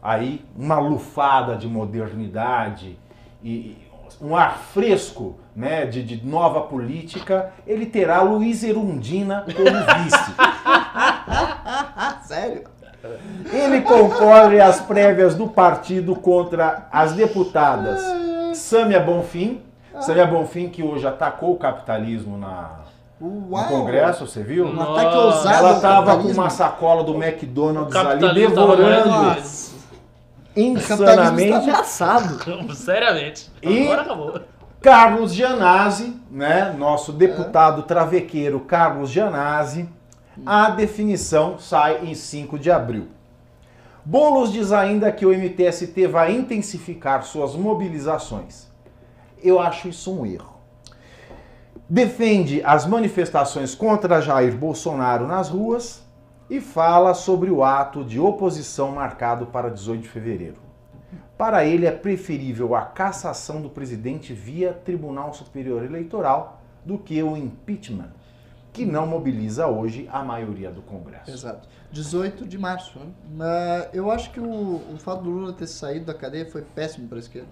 aí uma lufada de modernidade e um ar fresco né, de, de nova política. Ele terá Luiz Erundina como vice. Sério? Ele concorre às prévias do partido contra as deputadas Sâmia Bonfim. Sâmia Bonfim, que hoje atacou o capitalismo na, no! Congresso, você viu? Um ataque ousado Ela estava com uma sacola do McDonald's ali, devorando insanamente. ameaçado. Seriamente. E- Agora acabou. Carlos Gianazzi, né, nosso deputado travequeiro Carlos Gianazzi, a definição sai em 5 de abril. Bolos diz ainda que o MTST vai intensificar suas mobilizações. Eu acho isso um erro. defende as manifestações contra Jair Bolsonaro nas ruas e fala sobre o ato de oposição marcado para 18 de fevereiro. Para ele é preferível a cassação do presidente via Tribunal Superior Eleitoral do que o impeachment, que não mobiliza hoje a maioria do Congresso. Exato. 18 de março, né? Eu acho que o, o fato do Lula ter saído da cadeia foi péssimo para a esquerda.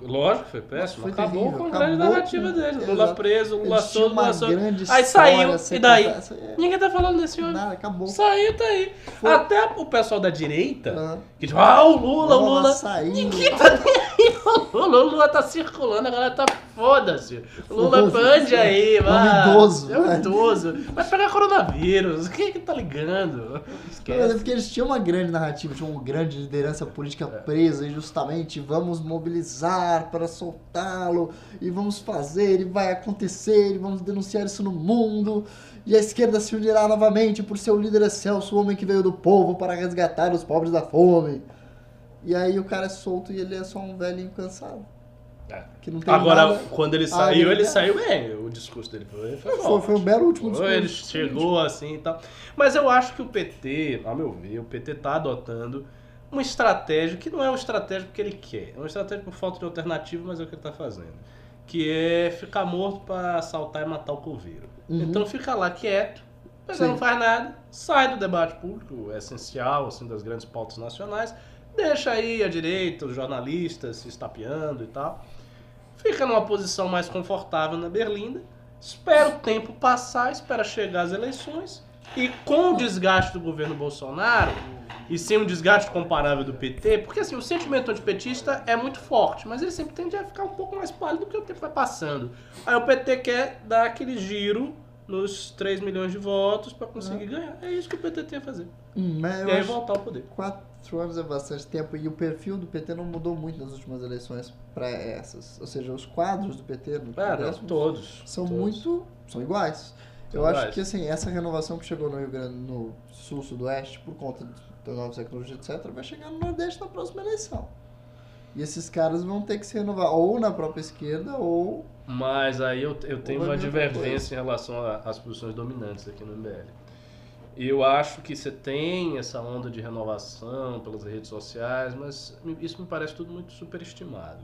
Lógico, foi péssimo. Foi acabou terrível, com a grande narrativa com- dele. Lula Exato. preso, Lula Eles tinham solto, Lula solto. Aí saiu, e daí? contada. É, Ninguém tá falando desse homem. Nada, acabou. Saiu, tá aí. Foi. Até o pessoal da direita, Ah. que tipo, ah, o Lula, o Lula Lula. Ninguém tá nem aí. O Lula, o Lula tá circulando, a galera tá foda-se. Lula pande aí, É um idoso, É um idoso. Vai pegar coronavírus. Quem é que tá ligando? Mas é Esquece. porque eles tinham uma grande narrativa, tinham uma grande liderança política presa e justamente vamos mobilizar para soltá-lo e vamos fazer e vai acontecer e vamos denunciar isso no mundo e a esquerda se unirá novamente por seu líder excelso, o homem que veio do povo para resgatar os pobres da fome. E aí o cara é solto e ele é só um velhinho cansado. É. Que não tem Agora, nada. quando ele Ah, saiu, ele- ele saiu bem. O discurso dele foi, foi, Foi, foi um belo último discurso. Ele chegou assim e tal. Mas eu acho que o PT, ao meu ver, o PT tá adotando uma estratégia que não é uma estratégia porque ele quer. É uma estratégia por falta de alternativa, mas é o que ele tá fazendo. Que é ficar morto pra assaltar e matar o coveiro. Uhum. Então fica lá quieto, mas não faz nada, sai do debate público, é essencial, assim, das grandes pautas nacionais, deixa aí a direita, os jornalistas se estapeando e tal. Fica numa posição mais confortável na Berlinda, espera o tempo passar, espera chegar as eleições, e com o desgaste do governo Bolsonaro, e sem um desgaste comparável do PT, porque assim, o sentimento antipetista é muito forte, mas ele sempre tende a ficar um pouco mais pálido que o tempo vai passando. Aí o PT quer dar aquele giro nos 3 milhões de votos para conseguir ganhar. É isso que o PT tem a fazer. Hum, mas e aí voltar ao poder. Quatro anos é bastante tempo e o perfil do PT não mudou muito nas últimas eleições para essas. Ou seja, os quadros do PT no Ah, não, Congresso todos. são todos. muito. são iguais. São Eu acho que assim, essa renovação que chegou no Rio Grande no sul, sudoeste, por conta da nova tecnologia, etc., vai chegar no Nordeste na próxima eleição. E esses caras vão ter que se renovar ou na própria esquerda ou. Mas aí eu, eu tenho uma divergência em relação às posições dominantes aqui no MBL. Eu acho que você tem essa onda de renovação pelas redes sociais, mas isso me parece tudo muito superestimado.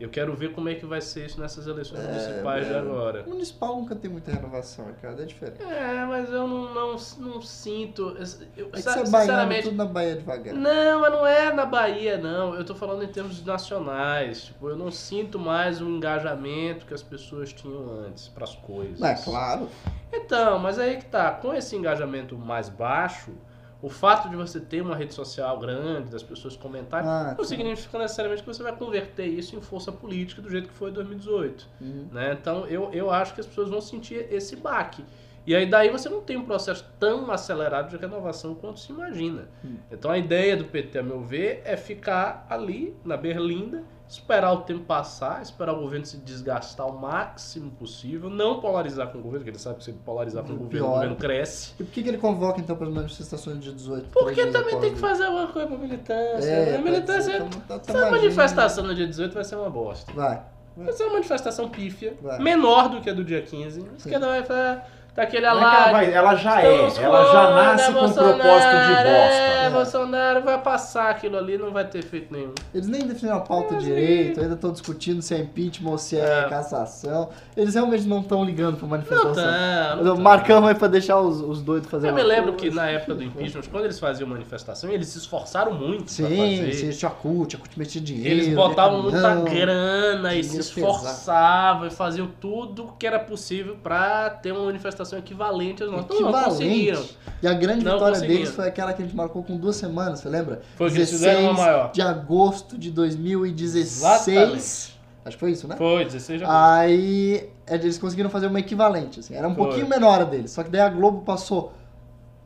Eu quero ver como é que vai ser isso nessas eleições municipais de é, agora. Municipal nunca tem muita renovação, Ricardo, é diferente. É, mas eu não, não, não sinto. Eu, É que é baiano, sinceramente, tudo na Bahia devagar. Não, mas não é na Bahia, não. Eu tô falando em termos nacionais. Tipo, eu não sinto mais o engajamento que as pessoas tinham antes pras coisas. É claro. Então, mas aí que tá. Com esse engajamento mais baixo, o fato de você ter uma rede social grande, das pessoas comentarem, Ah, não sim. significa necessariamente que você vai converter isso em força política do jeito que foi em 2018. Uhum. Né? Então eu, eu acho que as pessoas vão sentir esse baque. E aí daí você não tem um processo tão acelerado de renovação quanto se imagina. Hum. Então a ideia do PT, a meu ver, é ficar ali na berlinda, esperar o tempo passar, esperar o governo se desgastar o máximo possível, não polarizar com o governo, porque ele sabe que se ele polarizar com o governo, o Pior. governo cresce. E por que, que ele convoca então para as manifestações de 18? Porque também após tem que o- fazer alguma coisa pra militância. É, a pode militância. ser, tá- tá- tá essa manifestação no dia 18 vai ser uma bosta. Vai. Vai ser uma manifestação pífia, Vai. menor do que a do dia 15. A esquerda vai falar, tá aquele Não é ela, vai- ela já é, ela já nasce com um propósito de bosta. É, É. Bolsonaro vai passar aquilo ali, não vai ter feito nenhum. Eles nem definiram a pauta Mas direito, ainda estão discutindo se é impeachment ou se é, É. cassação. Eles realmente não estão ligando para Não manifestação. tá. Não o tá. Marcão é para deixar os, os doidos fazendo. Eu me lembro que na época do impeachment, quando eles faziam manifestação, eles se esforçaram muito pra Sim, fazer. sim, tinha CUT metia dinheiro. Eles botavam muita caminhão. grana e se esforçavam e faziam tudo que era possível pra ter uma manifestação equivalente às nossas. Não, não conseguiram. Equivalente. E a grande Não vitória deles foi aquela que a gente marcou com duas semanas, você lembra? Foi que eles fizeram uma maior. de agosto de 2016. Exatamente. Acho que foi isso, né? Foi, 16 de agosto. Aí é, eles conseguiram fazer uma equivalente, assim. Era um Foi. pouquinho menor a deles. Só que daí a Globo passou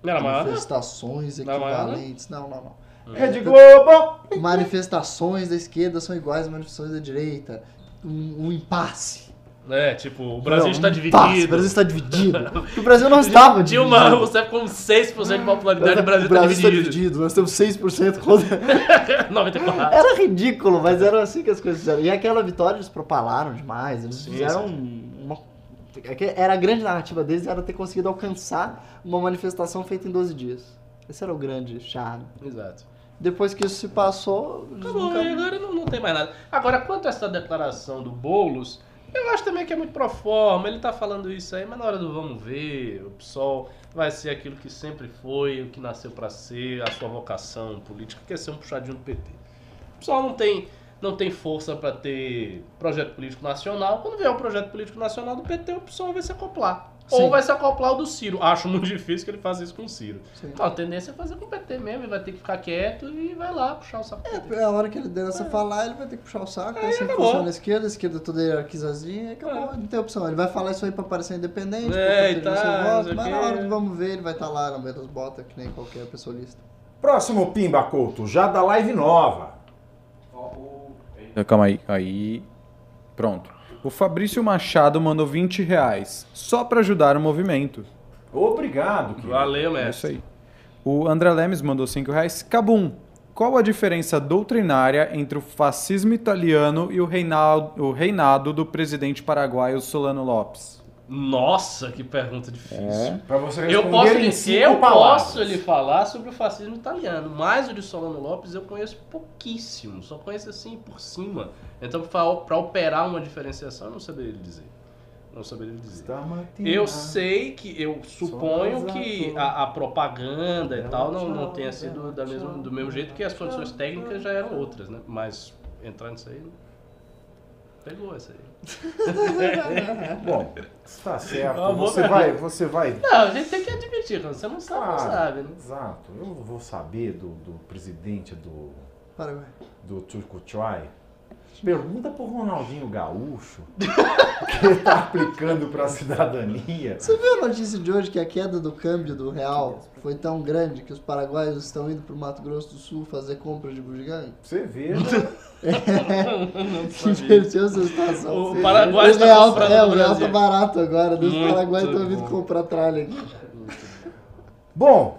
Não né? manifestações maior, né? equivalentes. Não, não, não. Rede Globo! Manifestações da esquerda são iguais às manifestações da direita. Um, um impasse. É, tipo, o Brasil Não, está um dividido. O Brasil está dividido. O Brasil não estava dividido. Dilma Rousseff com 6% de popularidade, o Brasil, está está dividido. dividido. Nós temos 6% contra... 94. Era ridículo, mas era assim que as coisas fizeram. E aquela vitória eles propalaram demais. Eles Sim, fizeram sim. uma é Era a grande narrativa deles, era ter conseguido alcançar uma manifestação feita em 12 dias. Esse era o grande charme. Exato. Depois que isso se passou, Acabou, nunca- agora não, não tem mais nada. Agora, quanto a essa declaração do Boulos, eu acho também que é muito pro forma. Ele tá falando isso aí, mas na hora do vamos ver, o PSOL vai ser aquilo que sempre foi, o que nasceu pra ser, a sua vocação política, que é ser um puxadinho do PT. O PSOL não tem, não tem força pra ter projeto político nacional. Quando vier o projeto político nacional do PT, o PSOL vai se acoplar. Sim. Ou vai se acoplar o do Ciro. Acho muito difícil que ele faça isso com o Ciro. Sim. Então, a tendência é fazer com o PT mesmo. Ele vai ter que ficar quieto e vai lá puxar o saco do PT. É, a hora que ele der essa falar, ele vai ter que puxar o saco, Aí assim que acabou. funciona a esquerda, a esquerda toda hierarquizazinha, e acabou, É. não tem opção. Ele vai falar isso aí pra parecer independente, É, pra tá, voto, mas na hora do vamos ver, ele vai estar lá no meio das botas, que nem qualquer pessoa lista. Próximo Pimba Couto, já da live nova. Calma aí, aí. Pronto. O Fabrício Machado mandou 20 reais, só pra ajudar o movimento. Obrigado, querido. Valeu, É isso mestre. aí. O André Lemes mandou 5 reais. Cabum, qual a diferença doutrinária entre o fascismo italiano e o reinado, o reinado do presidente paraguaio Solano Lopes? Nossa, que pergunta difícil. Pra você Eu posso, em eu palavras. posso lhe falar sobre o fascismo italiano, mas o de Solano Lopes eu conheço pouquíssimo, só conheço assim por cima. Então, para operar uma diferenciação, eu não saberia lhe dizer. Não saberia lhe dizer. Eu sei que, eu suponho que a, a propaganda e tal não, não tenha sido da mesma, do mesmo jeito que as condições técnicas já eram outras, né? Mas entrar nisso aí, pegou essa aí. Bom, está certo. Vou- Você vai, você vai. Não, a gente tem que admitir, quando você não sabe, não sabe, né? Exato. Eu vou saber do, do presidente do, Paraguai. do Turco Choi. Pergunta pro Ronaldinho Gaúcho o que ele tá aplicando pra cidadania. Você viu a notícia de hoje que a queda do câmbio do real foi tão grande que os paraguaios estão indo pro Mato Grosso do Sul fazer compra de bugiganga? Você. Não sabia. Inverteu essa situação. O Paraguai o está real, comprando é, o real tá barato agora. Os paraguaios estão vindo comprar tralha aqui. Bom,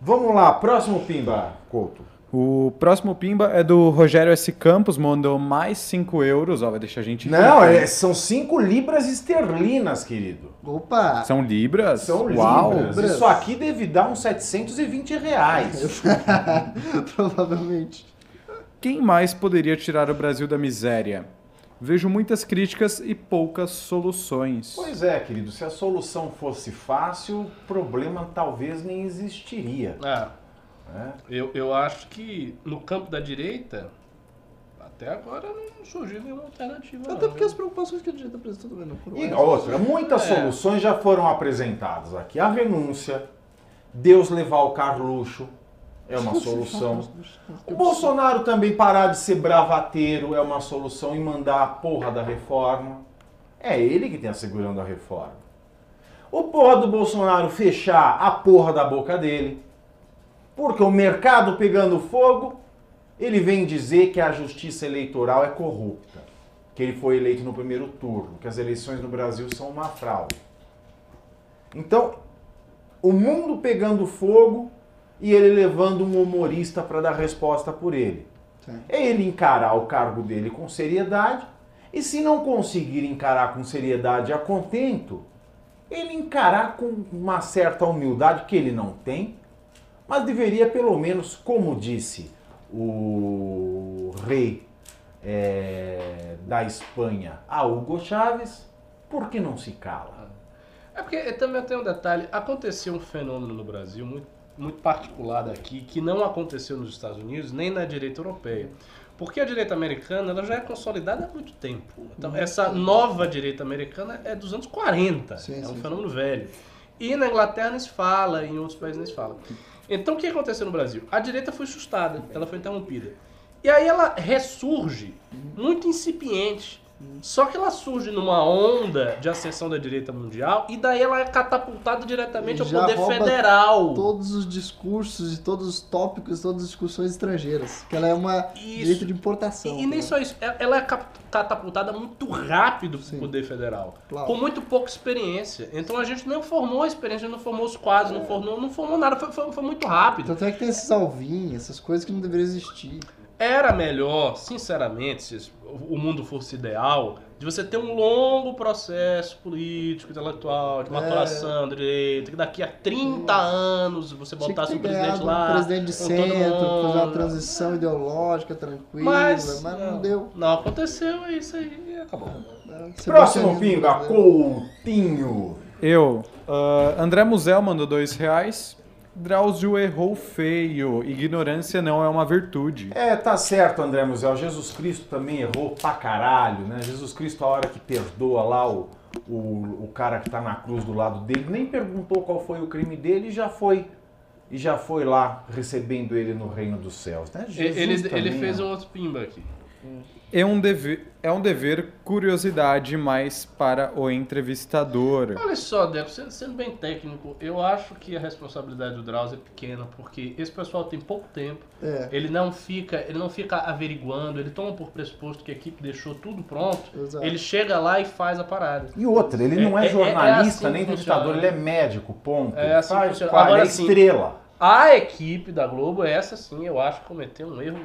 vamos lá. Próximo Pimba, Couto. O próximo pimba é do Rogério S. Campos, mandou mais 5 euros. Ó, vai deixar a gente. Não, é- são 5 libras esterlinas, querido. Opa! São libras? São Uau! libras. Isso aqui deve dar uns 720 reais. Provavelmente. Quem mais poderia tirar o Brasil da miséria? Vejo muitas críticas e poucas soluções. Pois é, querido. Se a solução fosse fácil, o problema talvez nem existiria. Ah, né? eu, eu acho que no campo da direita, até agora não surgiu nenhuma alternativa. Até não, porque as viu? preocupações que a direita apresentou também não foram E essas. outra, muitas É. soluções já foram apresentadas aqui. A renúncia, Deus levar o Carluxo é uma solução. O Bolsonaro também parar de ser bravateiro é uma solução e mandar a porra da reforma. É ele que tem assegurando a reforma. O porra do Bolsonaro fechar a porra da boca dele. Porque o mercado pegando fogo, ele vem dizer que a justiça eleitoral é corrupta. Que ele foi eleito no primeiro turno, que as eleições no Brasil são uma fraude. Então, o mundo pegando fogo e ele levando um humorista para dar resposta por ele. Sim. É ele encarar o cargo dele com seriedade e se não conseguir encarar com seriedade a contento, ele encarar com uma certa humildade que ele não tem, mas deveria pelo menos, como disse o rei eh, da Espanha a Hugo Chávez, por que não se cala? É porque também tem um detalhe, aconteceu um fenômeno no Brasil muito, muito particular daqui, que não aconteceu nos Estados Unidos, nem na direita europeia. Porque a direita americana ela já é consolidada há muito tempo. Então, essa nova direita americana é dos anos 40. Sim, é um sim, fenômeno velho. E na Inglaterra não se fala, em outros países não se fala. Então, o que aconteceu no Brasil? A direita foi sustada, ela foi interrompida. E aí ela ressurge, muito incipiente. Só que ela surge numa onda de ascensão da direita mundial e daí ela é catapultada diretamente ao Já poder federal. Todos os discursos e todos os tópicos, todas as discussões estrangeiras. Que ela é uma Isso. direita de importação. E, e nem né? só isso, é- ela é catapultada muito rápido pro Sim. poder federal. Claro. Com muito pouca experiência. Então a gente não formou a experiência, não formou os quadros, não formou, não formou nada, foi, foi- foi muito rápido. Tanto é que tem esses alvin, essas coisas que não deveriam existir. Era melhor, sinceramente, se o mundo fosse ideal, de você ter um longo processo político, intelectual, de maturação, direito, que daqui a 30 anos você É. Botasse o presidente lá. um presidente de centro, fazer uma transição ideológica tranquila, Mas, mas, não deu. Não aconteceu, é isso aí e acabou. né? Próximo Sebastianismo pinga, brasileiro. Coutinho. Eu. ah, André Musel mandou dois reais. Drauzio errou feio. Ignorância não é uma virtude. É, tá certo, André Musel. Jesus Cristo também errou pra caralho, né? Jesus Cristo, a hora que perdoa lá o, o, o cara que tá na cruz do lado dele, nem perguntou qual foi o crime dele e já foi. E já foi lá recebendo ele no reino dos céus, né? Jesus ele, ele também, fez né? um outro pimba aqui. É um, dever, é um dever curiosidade mais para o entrevistador. Olha só, Deco, sendo, bem técnico, eu acho que a responsabilidade do Drauzio é pequena, porque esse pessoal tem pouco tempo, É, ele não fica, ele não fica averiguando, ele toma por pressuposto que a equipe deixou tudo pronto, exato. ele chega lá e faz a parada. E outra, ele não é, É- é- é jornalista assim nem entrevistador, ele é médico, ponto. É assim que funciona. Agora é estrela. A equipe da Globo, essa sim, eu acho que cometeu um erro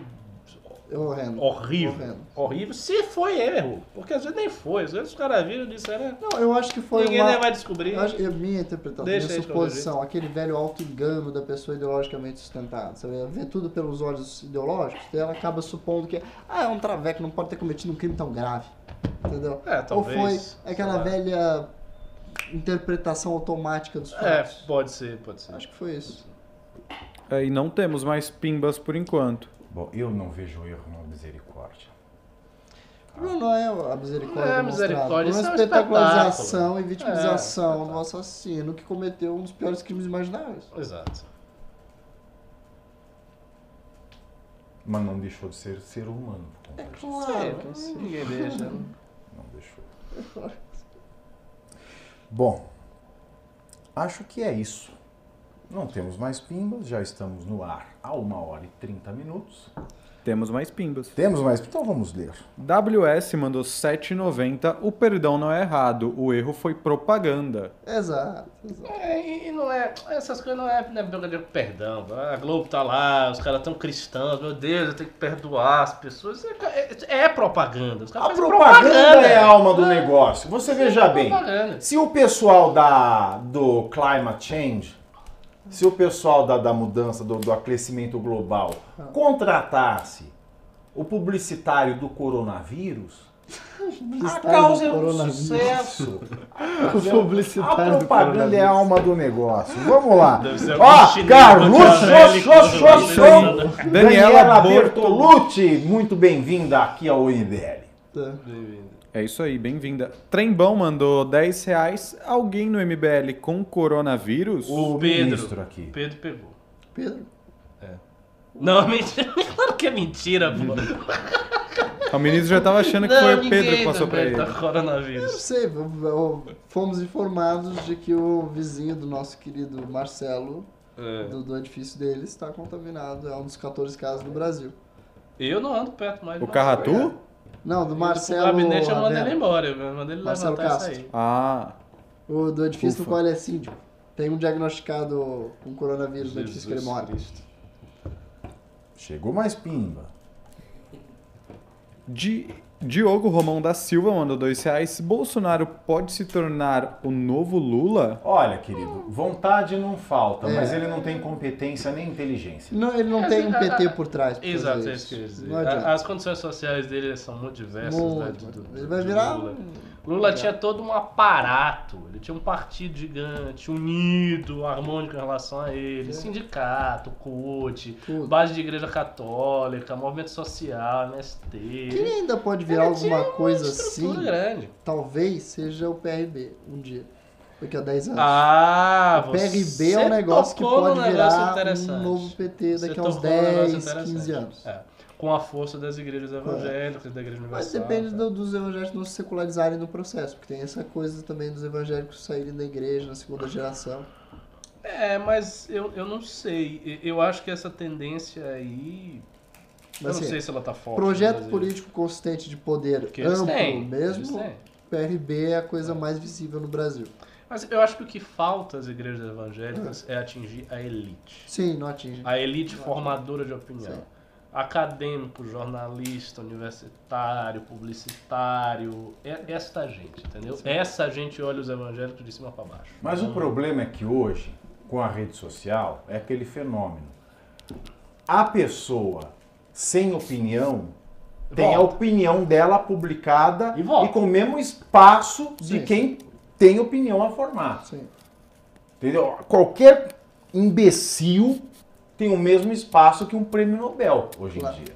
horrendo. horrível. Horrendo. Horrível, se foi erro. Porque às vezes nem foi, às vezes os caras viram e disseram, "É, Não, eu acho que foi ninguém uma... nem vai descobrir. Eu acho, é minha interpretação, Deixa minha suposição, aquele velho auto-engano da pessoa ideologicamente sustentada. Você vê, tudo pelos olhos ideológicos, e ela acaba supondo que ah, é um traveco, não pode ter cometido um crime tão grave. Entendeu? É, Ou talvez. foi sei aquela velha interpretação automática dos É, fatos. pode ser, pode ser. Acho que foi isso. É, E não temos mais pimbas por enquanto. Bom, eu não vejo erro na misericórdia. Não, não é a misericórdia É a misericórdia, isso é uma um espetacularização e É, vitimização é. do assassino que cometeu um dos piores crimes imagináveis. Exato. Mas não deixou de ser ser humano. É claro Sim, ninguém deixa. Não deixou. Bom, acho que é isso. Não temos mais pimbas, já estamos no ar há uma hora e 30 minutos. Temos mais pimbas. Temos mais, então vamos ler. WS mandou 7,90. O perdão não é errado, o erro foi propaganda. Exato, exato. É, e não é. Essas coisas não é, não é verdadeiro perdão. A Globo tá lá, os caras tão cristãos, meu Deus, eu tenho que perdoar as pessoas. É, é- é propaganda. A fazem propaganda é a alma do negócio. Você veja É bem, propaganda. se o pessoal da, do climate change, se o pessoal da, da mudança, do, do aquecimento global, contratasse o publicitário do coronavírus, a causa do é um sucesso. O publicitário A do propaganda é a alma do negócio. Vamos lá. Ó, xô. Daniela. Bertolucci, muito bem-vinda aqui ao MBL. Tá. É isso aí, bem-vinda. Trembão mandou 10 reais. Alguém no MBL com coronavírus? O Pedro. ministro aqui. Pedro pegou. Pedro? Não, mentira. Claro que é mentira, pô. O ministro já tava achando que Não, foi o Pedro que passou pra também ele. Tá Eu não coronavírus. sei, fomos informados de que o vizinho do nosso querido Marcelo, É. do, do edifício dele, está contaminado. É um dos 14 casos no Brasil. Eu não ando perto mais O do Carratu? Não, do O Marcelo. gabinete eu mandei ele embora. Eu mandei ele Marcelo levantar Castro. sair. Ah, O do edifício no Ufa. qual ele é síndico. Tem um diagnosticado com coronavírus no edifício que ele mora. Cristo. Chegou mais pimba. Di- Diogo Romão da Silva mandou 2 reais. Bolsonaro pode se tornar o novo Lula? Olha, querido, vontade não falta, É. mas ele não tem competência nem inteligência. Não, ele não É, tem um PT por trás. pra Exato, é isso que eu ia dizer. As condições sociais dele são muito diversas. né, Muito, do- do- ele vai do virar. Lula. Lula tinha todo um aparato, ele tinha um partido gigante, unido, harmônico em relação a ele, sindicato, CUT, base de igreja católica, movimento social, MST. Quem ainda pode virar alguma uma coisa assim, grande. talvez seja o PRB um dia. Daqui a 10 anos. Ah, o PRB é um negócio que pode virar um novo PT daqui a uns tocou num negócio 10, interessante. 15 anos. É, com a força das igrejas evangélicas, da igreja Mas universal. depende tá? do- dos evangélicos não se secularizarem no processo, porque tem essa coisa também dos evangélicos saírem da igreja na segunda geração. É, mas eu, eu não sei. Eu acho que essa tendência aí. eu Mas, não assim, sei se ela tá forte. Projeto político consistente de poder Porque amplo têm. Mesmo. PRB é a coisa mais visível no Brasil. Mas eu acho que o que falta às igrejas evangélicas é atingir a elite. Sim, não atinge. A elite formadora de opinião. Sim. Acadêmico, jornalista, universitário, publicitário, é esta gente, entendeu? Essa gente olha os evangélicos de cima para baixo. Mas o Então, problema é que hoje, com a rede social, é aquele fenômeno. A pessoa sem opinião tem a Volta. opinião dela publicada E e com o mesmo espaço de Sim. quem tem opinião a formar. Sim. Entendeu? Qualquer imbecil tem o mesmo espaço que um prêmio Nobel hoje em Claro. dia.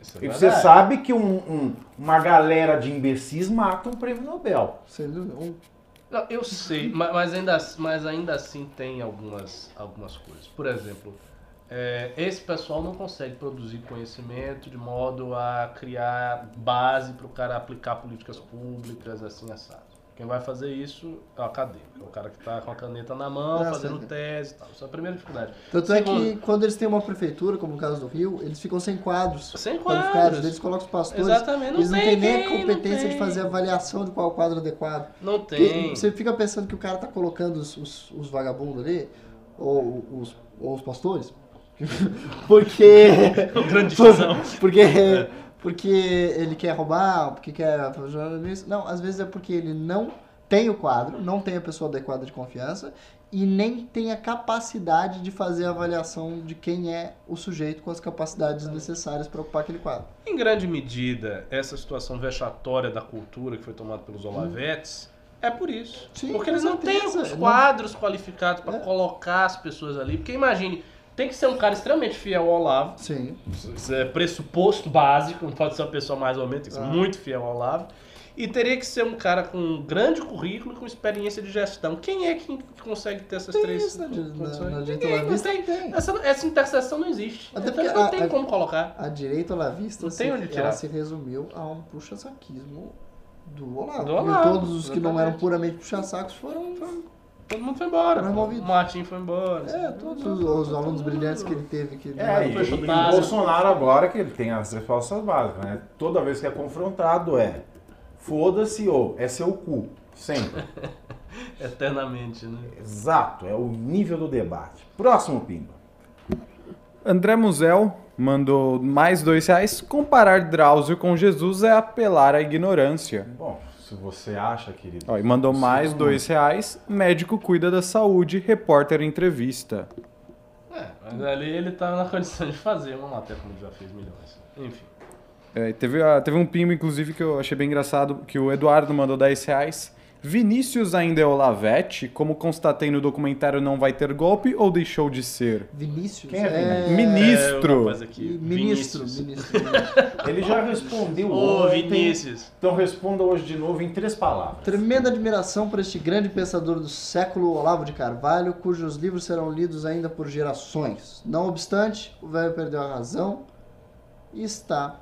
isso é E você sabe que um- um- uma galera de imbecis mata um prêmio Nobel. Sem dúvida. Não, eu sei, ma- mas ainda, mas ainda assim tem algumas, algumas coisas. Por exemplo, é, esse pessoal não consegue produzir conhecimento de modo a criar base para o cara aplicar políticas públicas assim assado. Quem vai fazer isso é o acadêmico, é o cara que está com a caneta na mão, Ah, fazendo sim. tese e tal. Isso é a primeira dificuldade. Tanto é que Segundo- quando eles têm uma prefeitura, como no caso do Rio, eles ficam sem quadros. Sem quadros. Eles colocam os pastores. Exatamente, não eles não tem têm nem a não competência de fazer avaliação de qual quadro adequado. Não Porque tem. Você fica pensando que o cara tá colocando os, os, os vagabundos ali, ou os, ou os pastores, porque. Grande discussão. porque, porque ele quer roubar, porque quer fazer jornalismo. Não, às vezes é porque ele não tem o quadro, não tem a pessoa adequada de confiança e nem tem a capacidade de fazer a avaliação de quem é o sujeito com as capacidades necessárias para ocupar aquele quadro. Em grande medida, essa situação vexatória da cultura que foi tomada pelos Olavetes é por isso. Sim, porque eles não têm os Não- quadros qualificados para É. colocar as pessoas ali. Porque imagine, tem que ser um cara extremamente fiel ao Olavo. Sim. Isso é pressuposto básico, não pode ser uma pessoa mais ou menos, tem que ser Ah. muito fiel ao Olavo. E teria que ser um cara com um grande currículo e com experiência de gestão. Quem é que consegue ter essas Tem três isso na, na, condições? na direita Ninguém, não olavista, tem. tem. Essa, essa interseção não existe. Até Então não a- tem a- como colocar. A direita olavista Não se, tem onde tirar. ela se resumiu a um puxa-saquismo do Olavo. Do E Olavo, todos os que não eram puramente puxa-sacos foram, foram- Todo mundo foi embora. Removidos. O Martin foi embora. É, todos os, os alunos brilhantes que ele teve. Que não É, e, foi e chutado. o Bolsonaro agora que ele tem as respostas básicas, né? Toda vez que é confrontado é foda-se ou é seu cu. Sempre. Eternamente, né? Exato, é o nível do debate. Próximo, Pimba. André Musel mandou mais dois reais. Comparar Drauzio com Jesus é apelar à ignorância. Bom, se você acha, querido. Ó, e mandou mais dois reais. Médico cuida da saúde, repórter entrevista. É, mas ali ele tá na condição de fazer uma matéria como ele já fez milhões. Enfim. É, teve, teve um pimba, inclusive, que eu achei bem engraçado, que o Eduardo mandou 10 reais. Vinícius ainda é Olavete? Como constatei no documentário, não vai ter golpe ou deixou de ser? Vinícius. Quem é é... Vinícius? Ministro. É, aqui, Ministro, Vinícius. ministro, ministro. Ele já respondeu Ô, ontem. Vinícius. Então responda hoje de novo em três palavras. Tremenda admiração por este grande pensador do século, Olavo de Carvalho, cujos livros serão lidos ainda por gerações. Não obstante, o velho perdeu a razão e está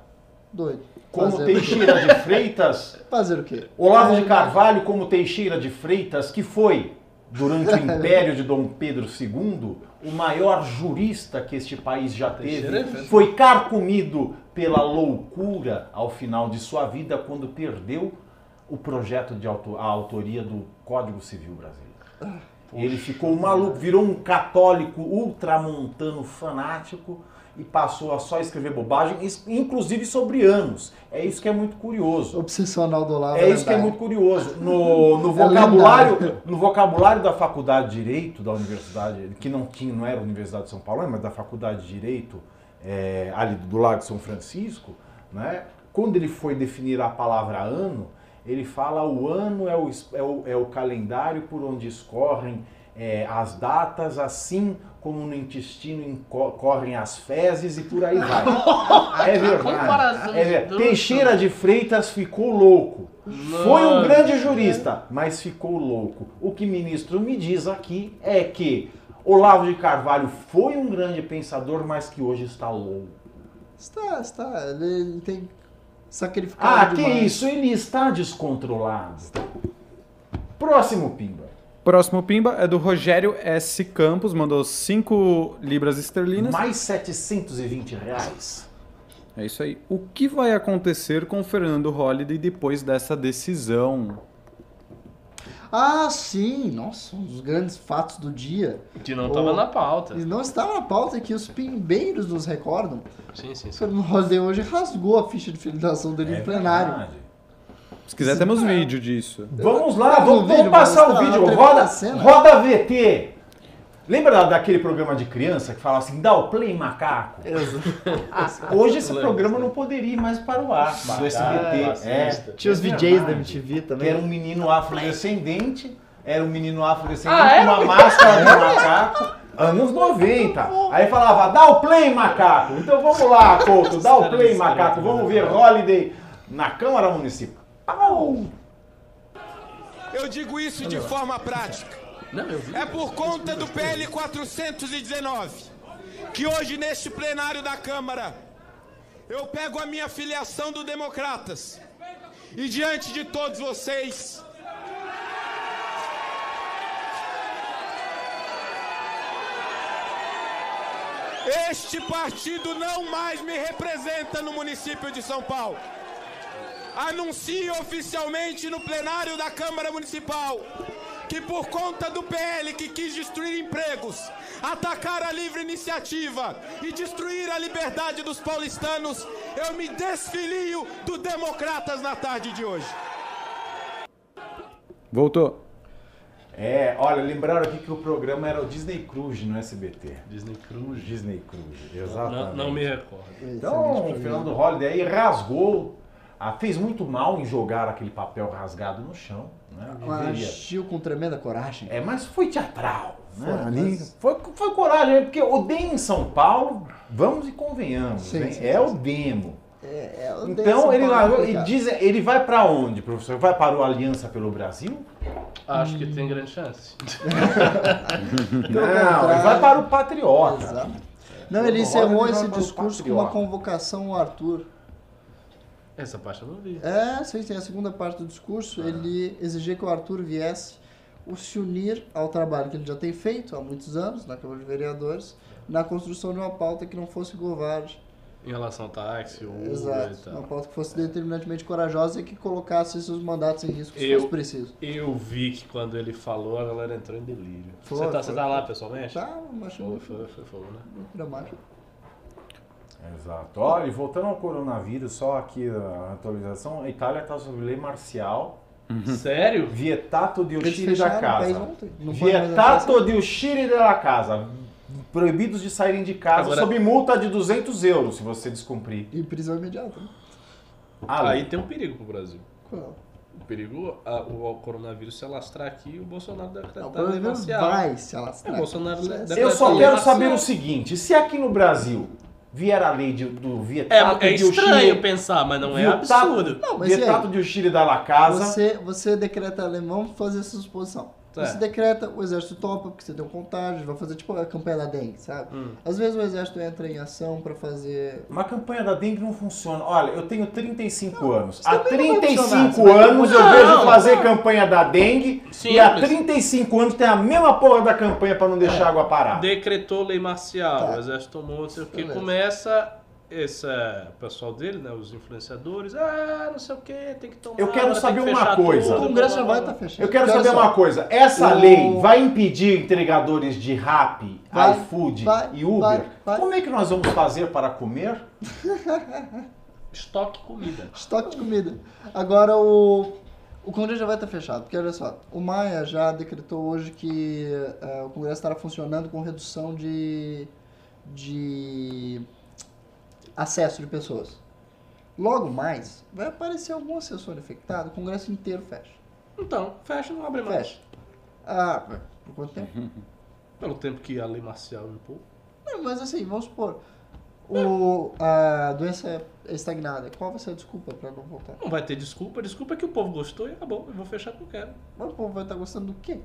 doido. Como Fazer- Teixeira de Freitas, Fazer o quê? Olavo de Carvalho como Teixeira de Freitas, que foi, durante o império de Dom Pedro II, o maior jurista que este país já teve, Freitas. foi carcomido pela loucura ao final de sua vida, quando perdeu o projeto de auto- a autoria do Código Civil Brasileiro. Ele ficou maluco, virou um católico ultramontano fanático e passou a só escrever bobagem, inclusive sobre anos. É isso que é muito curioso. Obsessional do Olavo. É isso que é muito curioso. No, no É vocabulário, no vocabulário da Faculdade de Direito da Universidade, que não tinha, não era a Universidade de São Paulo, mas da Faculdade de Direito é, ali do lado de São Francisco, né? Quando ele foi definir a palavra ano, ele fala o ano é o, é o, é o calendário por onde escorrem é, as datas, assim como no intestino inco- correm as fezes e por aí vai. É verdade. É verdade. Teixeira de Freitas ficou louco. Foi um grande jurista, mas ficou louco. O que o ministro me diz aqui é que Olavo de Carvalho foi um grande pensador, mas que hoje está louco. Está, está. Ele, ele tem sacrificado Ah, que demais. isso, ele está descontrolado. Próximo, Pimba. Próximo pimba é do Rogério S. Campos, mandou 5 libras esterlinas. Mais 720 reais. É isso aí. O que vai acontecer com o Fernando Holliday depois dessa decisão? Ah, sim! Nossa, um dos grandes fatos do dia. Que não tava Oh. na pauta. E não estava na pauta que os pimbeiros nos recordam. Sim, sim, O sim. Fernando Holliday hoje rasgou a ficha de filiação dele É no plenário. verdade. Se quiser, temos vídeo disso. Vamos lá, vamos, vamos vídeo, passar o vídeo. Roda, cena. roda VT. Lembra da- daquele programa de criança que fala assim, dá o play macaco? Hoje esse programa não poderia ir mais para o ar, do SBT. É, racista. Tinha os é VJs verdade. da MTV Que também. era um menino afrodescendente, era um menino afrodescendente Ah, com uma máscara de macaco. Anos 90. Aí falava, dá o play, macaco. Então vamos lá, Couto, dá o play, macaco. Vamos né? ver Holiday na Câmara Municipal. Eu digo isso de forma prática. É por conta do PL 419 que hoje neste plenário da Câmara eu pego a minha filiação do Democratas e diante de todos vocês Este partido não mais me representa no município de São Paulo. Anuncio oficialmente no plenário da Câmara Municipal que, por conta do PL que quis destruir empregos, atacar a livre iniciativa e destruir a liberdade dos paulistanos, eu me desfilio do Democratas na tarde de hoje. Voltou. É, olha, lembraram aqui que o programa era o Disney Cruise no SBT. Disney Cruise. Disney Cruise, Não, exatamente. não me recordo. Então, o Fernando Holliday aí rasgou, ah, fez muito mal em jogar aquele papel rasgado no chão. Né? Agiu com tremenda coragem. É, mas foi teatral. Né? Foi, Ali mas- foi, foi coragem, porque o DEM em São Paulo, vamos e convenhamos, Sim, hein? sim, é sim, o demo. É, é, o Então ele, Paulo é largou- e complicado. diz, ele vai pra onde, professor? Vai para o Aliança pelo Brasil? Acho que tem grande chance. Não, ele vai para o Patriota. Exato. Não, ele Ele encerrou esse para discurso com uma convocação ao Arthur. Essa parte eu não vi. É, sim, sim, a segunda parte do discurso, ele exigia que o Arthur viesse o se unir ao trabalho que ele já tem feito há muitos anos na Câmara de Vereadores, na construção de uma pauta que não fosse covarde. Em relação ao táxi, e Exato. tal. Uma pauta que fosse determinantemente corajosa e que colocasse seus mandatos em risco se Eu- fosse preciso. Eu vi que quando ele falou, a galera entrou em delírio. Foi, você, tá, foi, você tá lá foi. pessoalmente? Tá, mas Foi, foi, foi fogo, né? dramático. Exato. Olha, e voltando ao coronavírus, só aqui a atualização, a Itália está sob lei marcial, Sério? vietato di Eles uscire da o casa. Vietato di uscire da casa. Proibidos de saírem de casa Agora- sob multa de 200 euros se você descumprir. E prisão imediata. né? a lei. Aí tem um perigo pro Brasil. Qual? O perigo, a- o, coronavírus se alastrar aqui e o Bolsonaro deve o estar lei problema marcial. vai se alastrar. É, o Bolsonaro é deve- Eu deve só quero saber o seguinte, se aqui no Brasil vier a lei de- do vietato É, é de estranho pensar, mas não é vietato- absurdo. Não, mas e? Vietato de uscire da la casa... Você, você decreta alemão fazer essa suposição. É. Você decreta, o exército topa, porque você tem um contágio, vai fazer tipo a campanha da dengue, sabe? Hum. Às vezes o exército entra em ação pra fazer. Uma campanha da dengue não funciona. Olha, eu tenho 35 anos. Isso Há também não vai funcionar. 35 Você vai anos eu Não, vejo fazer não. campanha da dengue Simples. e há 35 anos tem a mesma porra da campanha pra não deixar a água parar. Decretou lei marcial, Tá. o exército tomou, não sei o que. Começa esse é, o pessoal dele, né, os influenciadores, ah, não sei o que, tem que tomar. Eu quero tem que saber uma coisa. O tudo, Congresso já blá, vai estar blá. fechado. Eu quero saber olha uma só, coisa. Essa O- lei vai impedir entregadores de Rap, Vai, iFood vai, e Uber? vai, vai. Como é que nós vamos fazer para comer? Estoque comida. Estoque de comida. Agora o. O Congresso já vai estar fechado, porque olha só, o Maia já decretou hoje que eh, o Congresso estará funcionando com redução de, de acesso de pessoas. Logo mais, vai aparecer algum assessor infectado, o Congresso inteiro fecha. Então, fecha, não abre mais. Fecha. Ah, por quanto tempo? Pelo tempo que a lei marcial impôs. Não, mas assim, vamos supor, o, a doença é estagnada, qual vai ser a desculpa para não voltar? Não vai ter desculpa, desculpa é que o povo gostou e acabou, eu vou fechar porque eu quero. Mas o povo vai estar gostando do quê?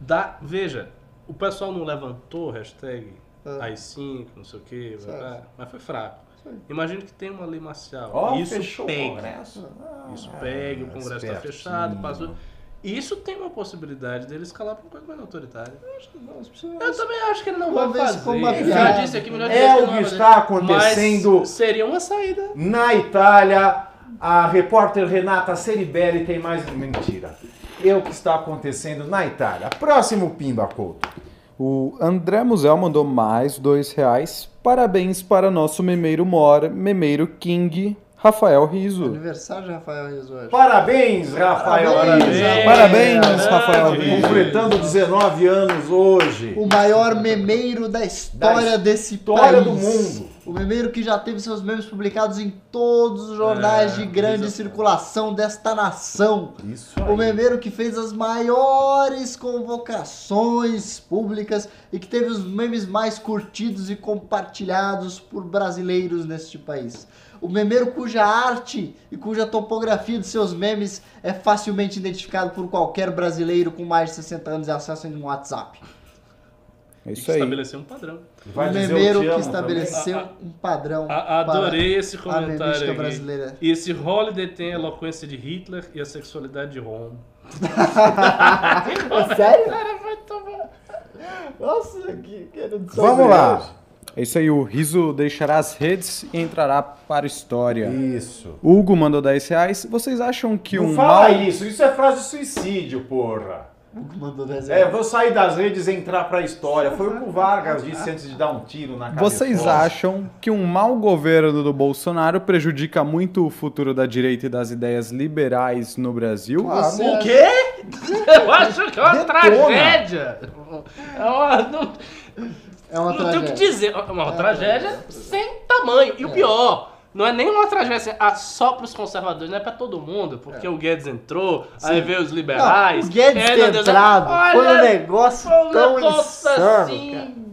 Dá, veja, o pessoal não levantou hashtag Ah. AI5, não sei o que, Certo. mas foi fraco. Isso aí. Imagina que tem uma lei marcial. Ó, isso fechou o pega. Congresso. Isso Ah, pega, o Congresso está fechado, passou. Isso tem uma possibilidade dele escalar para uma coisa mais autoritária. Eu também acho que ele não vai fazer. já disse aqui de É o que está acontecendo Mas seria uma saída. na Itália. A repórter Renata Ceribelli tem mais mentira. é o que está acontecendo na Itália. Próximo Pimba Couto. O André Musel mandou mais dois reais. Parabéns para nosso memeiro mor, memeiro King, Rafael Riso. Aniversário de Rafael Riso hoje. Parabéns, Rafael Parabéns, Ariza. Parabéns, Grande. Rafael Riso. Completando 19 anos hoje. O maior memeiro da história Da desse história país. do mundo. O memeiro que já teve seus memes publicados em todos os jornais É, de grande exato. circulação desta nação. Isso O memeiro que fez as maiores convocações públicas e que teve os memes mais curtidos e compartilhados por brasileiros neste país. O memeiro cuja arte e cuja topografia de seus memes é facilmente identificado por qualquer brasileiro com mais de 60 anos e acesso em um WhatsApp. É isso que aí. estabelecer um padrão. Vai o memeiro que amo estabeleceu também. um padrão A- adorei esse a comentário aqui. brasileira. E esse Holiday tem a eloquência de Hitler e a sexualidade de Ron. Sério? Cara, vai tomar. Nossa, que quero Vamos lá. É isso aí, o Riso deixará as redes e entrará para a história. Isso. Hugo mandou 10 reais. Vocês acham que Não um fala mal... isso, isso é frase de suicídio, porra. Mandou É, vou sair das redes e entrar pra história. Foi o que o Vargas disse antes de dar um tiro na cabeça. Vocês acham que um mau governo do Bolsonaro prejudica muito o futuro da direita e das ideias liberais no Brasil? Você O quê? Eu acho que é uma Detona. tragédia. É uma, não, É uma não tenho o que tragédia. dizer. É uma tragédia sem tamanho. E o pior, não é nem uma tragédia assim, ah, só pros conservadores, não é pra todo mundo. Porque o Guedes entrou, aí veio os Não, liberais. o Guedes é, ter meu Deus, entrado foi um negócio foi um tão negócio insano, assim.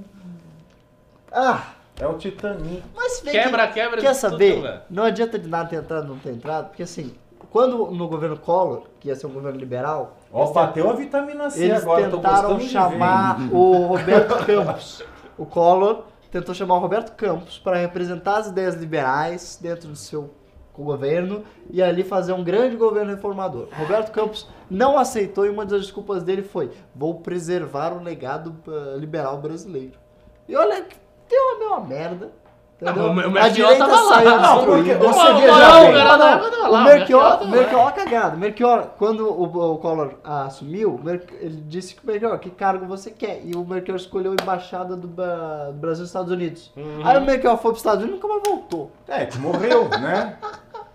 Ah, É o Titanic. mas Quebra, que- quebra. Quer tudo saber? lugar. Não adianta de nada ter entrado não ter entrado, porque assim, quando no governo Collor, que ia ser um governo liberal, Ó, bateu a vitamina C Eles agora. tentaram chamar o Roberto Campos. O Collor tentou chamar o Roberto Campos para representar as ideias liberais dentro do seu governo e ali fazer um grande governo reformador. Roberto Campos não aceitou e uma das desculpas dele foi: vou preservar o legado eh, liberal brasileiro. E olha que deu a mesma merda. Entendeu? Ah, o direita tava lá. Não, porque destruída. você Não, não, bem. Não, não, não, não, não, o o Melchior cagado. O Melchior, quando o, o Collor assumiu, o Mer- ele disse que o Melchior, que cargo você quer? E o Melchior escolheu a embaixada do, Brasil nos Estados Unidos. Uhum. Aí o Melchior foi para os Estados Unidos e nunca mais voltou. É, que morreu, né?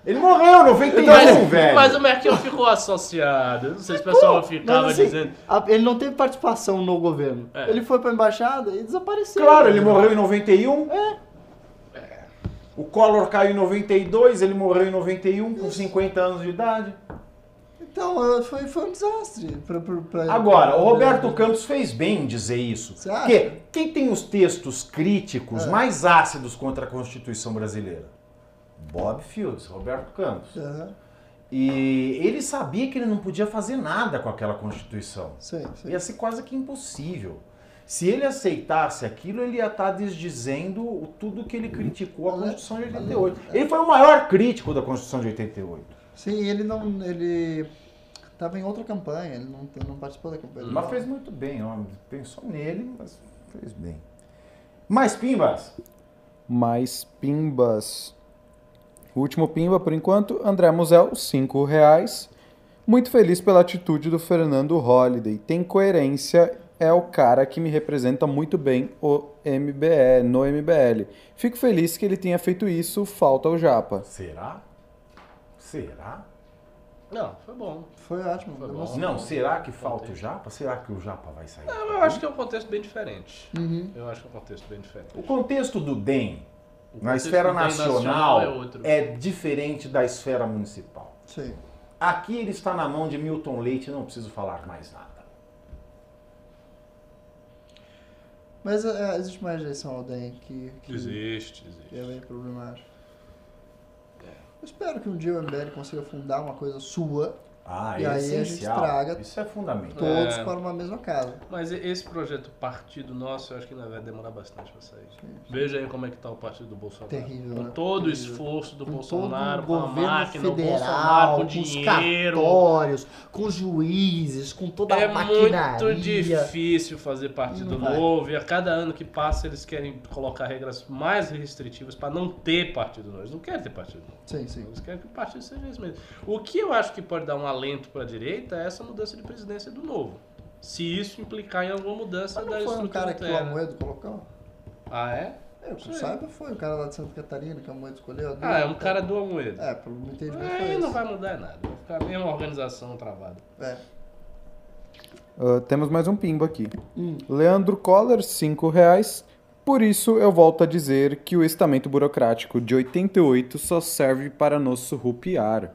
Ele morreu, 91, Mas, velho. mas o Merkel ficou associado. Não sei se o pessoal ficava assim, dizendo. ele não teve participação no governo. É. Ele foi para a embaixada e desapareceu. Claro, ele morreu em 91. O Collor caiu em 92, ele morreu em 91 com 50 anos de idade. Então, foi, foi um desastre. Pra, pra- pra- Agora, o Roberto Campos fez bem em dizer isso. Você acha? Porque quem tem os textos críticos É. mais ácidos contra a Constituição brasileira? Bob Fields, Roberto Campos. Aham, E ele sabia que ele não podia fazer nada com aquela Constituição. Sim, sim. Ia ser quase que impossível. Se ele aceitasse aquilo, ele ia estar desdizendo o- tudo que ele criticou a Constituição de 88. Ele foi o maior crítico da Constituição de 88. Sim, ele não. Ele estava em outra campanha, ele não, não participou da campanha. Mas fez muito bem, ó. Pensou nele, mas fez bem. Mais pimbas? Mais pimbas. O último pimba, por enquanto, André Musel, 5 reais. Muito feliz pela atitude do Fernando Holliday. Tem coerência, é o cara que me representa muito bem o MBL, no MBL. Fico feliz que ele tenha feito isso, falta o Japa. Será? Será? Não, foi bom. Foi ótimo. Foi bom. Não, será que falta o Japa? Será que o Japa vai sair? Não, eu acho que é um contexto bem diferente. Uhum. Eu acho que é um contexto bem diferente. O contexto do DEM O na esfera bem nacional é outro. é diferente da esfera municipal. Sim. Aqui ele está na mão de Milton Leite, não preciso falar mais nada. Mas é, existe uma rejeição ao DEM que, que, Existe, que existe. é bem problemático. Eu espero que um dia o MBL consiga fundar uma coisa sua, Ah, E é aí a gente essencial. traga Isso é fundamental. todos É. para uma mesma casa. Mas esse projeto partido nosso, eu acho que ainda vai demorar bastante para sair. Veja aí como é que tá o partido do Bolsonaro. Terrível, Com né? todo o Terrível. esforço do com Bolsonaro, com o a governo máquina, o Bolsonaro federal, com com os dinheiro. cartórios, com os juízes, com toda É a maquinaria. muito difícil fazer partido Não vai. novo e a cada ano que passa eles querem colocar regras mais restritivas para não ter partido novo. Eles não querem ter partido novo. Sim, sim. Eles querem que o partido seja esse mesmo. O que eu acho que pode dar uma alento para a direita é essa mudança de presidência do novo. Se isso implicar em alguma mudança Mas da não foi um estrutura cara que o. Amoedo colocou? Ah, é? Eu, que Sei. saiba, foi o cara lá de Santa Catarina que o Amoedo escolheu. Ah, é um cara do Amoedo. É, pelo meu entendimento Aí foi não vai mudar nada. Vai ficar a mesma organização travada. É. Ah, temos mais um pimbo aqui. Leandro Coller, 5 reais. Por isso eu volto a dizer que o estamento burocrático de 88 só serve para nos surrupiar.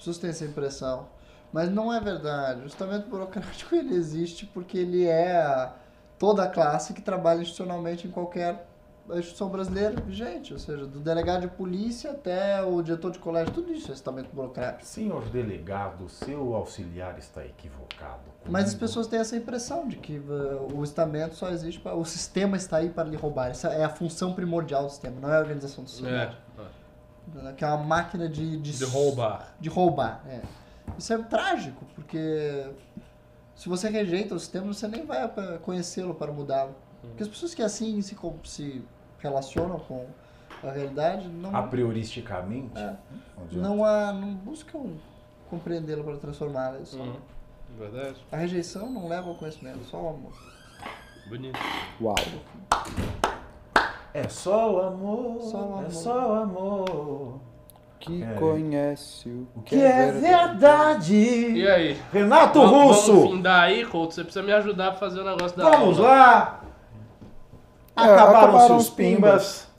As pessoas têm essa impressão. Mas não é verdade. O estamento burocrático ele existe porque ele é toda a classe que trabalha institucionalmente em qualquer instituição brasileira vigente. Ou seja, do delegado de polícia até o diretor de colégio, tudo isso é estamento burocrático. Senhor delegado, seu auxiliar está equivocado. Mas as comigo. pessoas têm essa impressão de que uh, o estamento só existe para. O sistema está aí para lhe roubar. Essa é a função primordial do sistema, não é a organização do É. Que é uma máquina de. De, De roubar. De roubar, é. Isso é trágico, porque se você rejeita o sistema, você nem vai conhecê-lo para mudá-lo. Porque as pessoas que assim se, se relacionam com a realidade não, A prioristicamente? É. não há, não buscam compreendê-lo para transformá-lo. É só- Uhum. Verdade. A rejeição não leva ao conhecimento, só o amor. Bonito. Uau. É só o amor, Só o é amor. só o amor. Que É. conhece o O que é verdade? E aí? Renato Vamos- Russo! Vamos findar aí, Couto? Você precisa me ajudar a fazer o negócio da Vamos aula. lá! É, Acabaram, acabaram seus os pimbas. pimbas.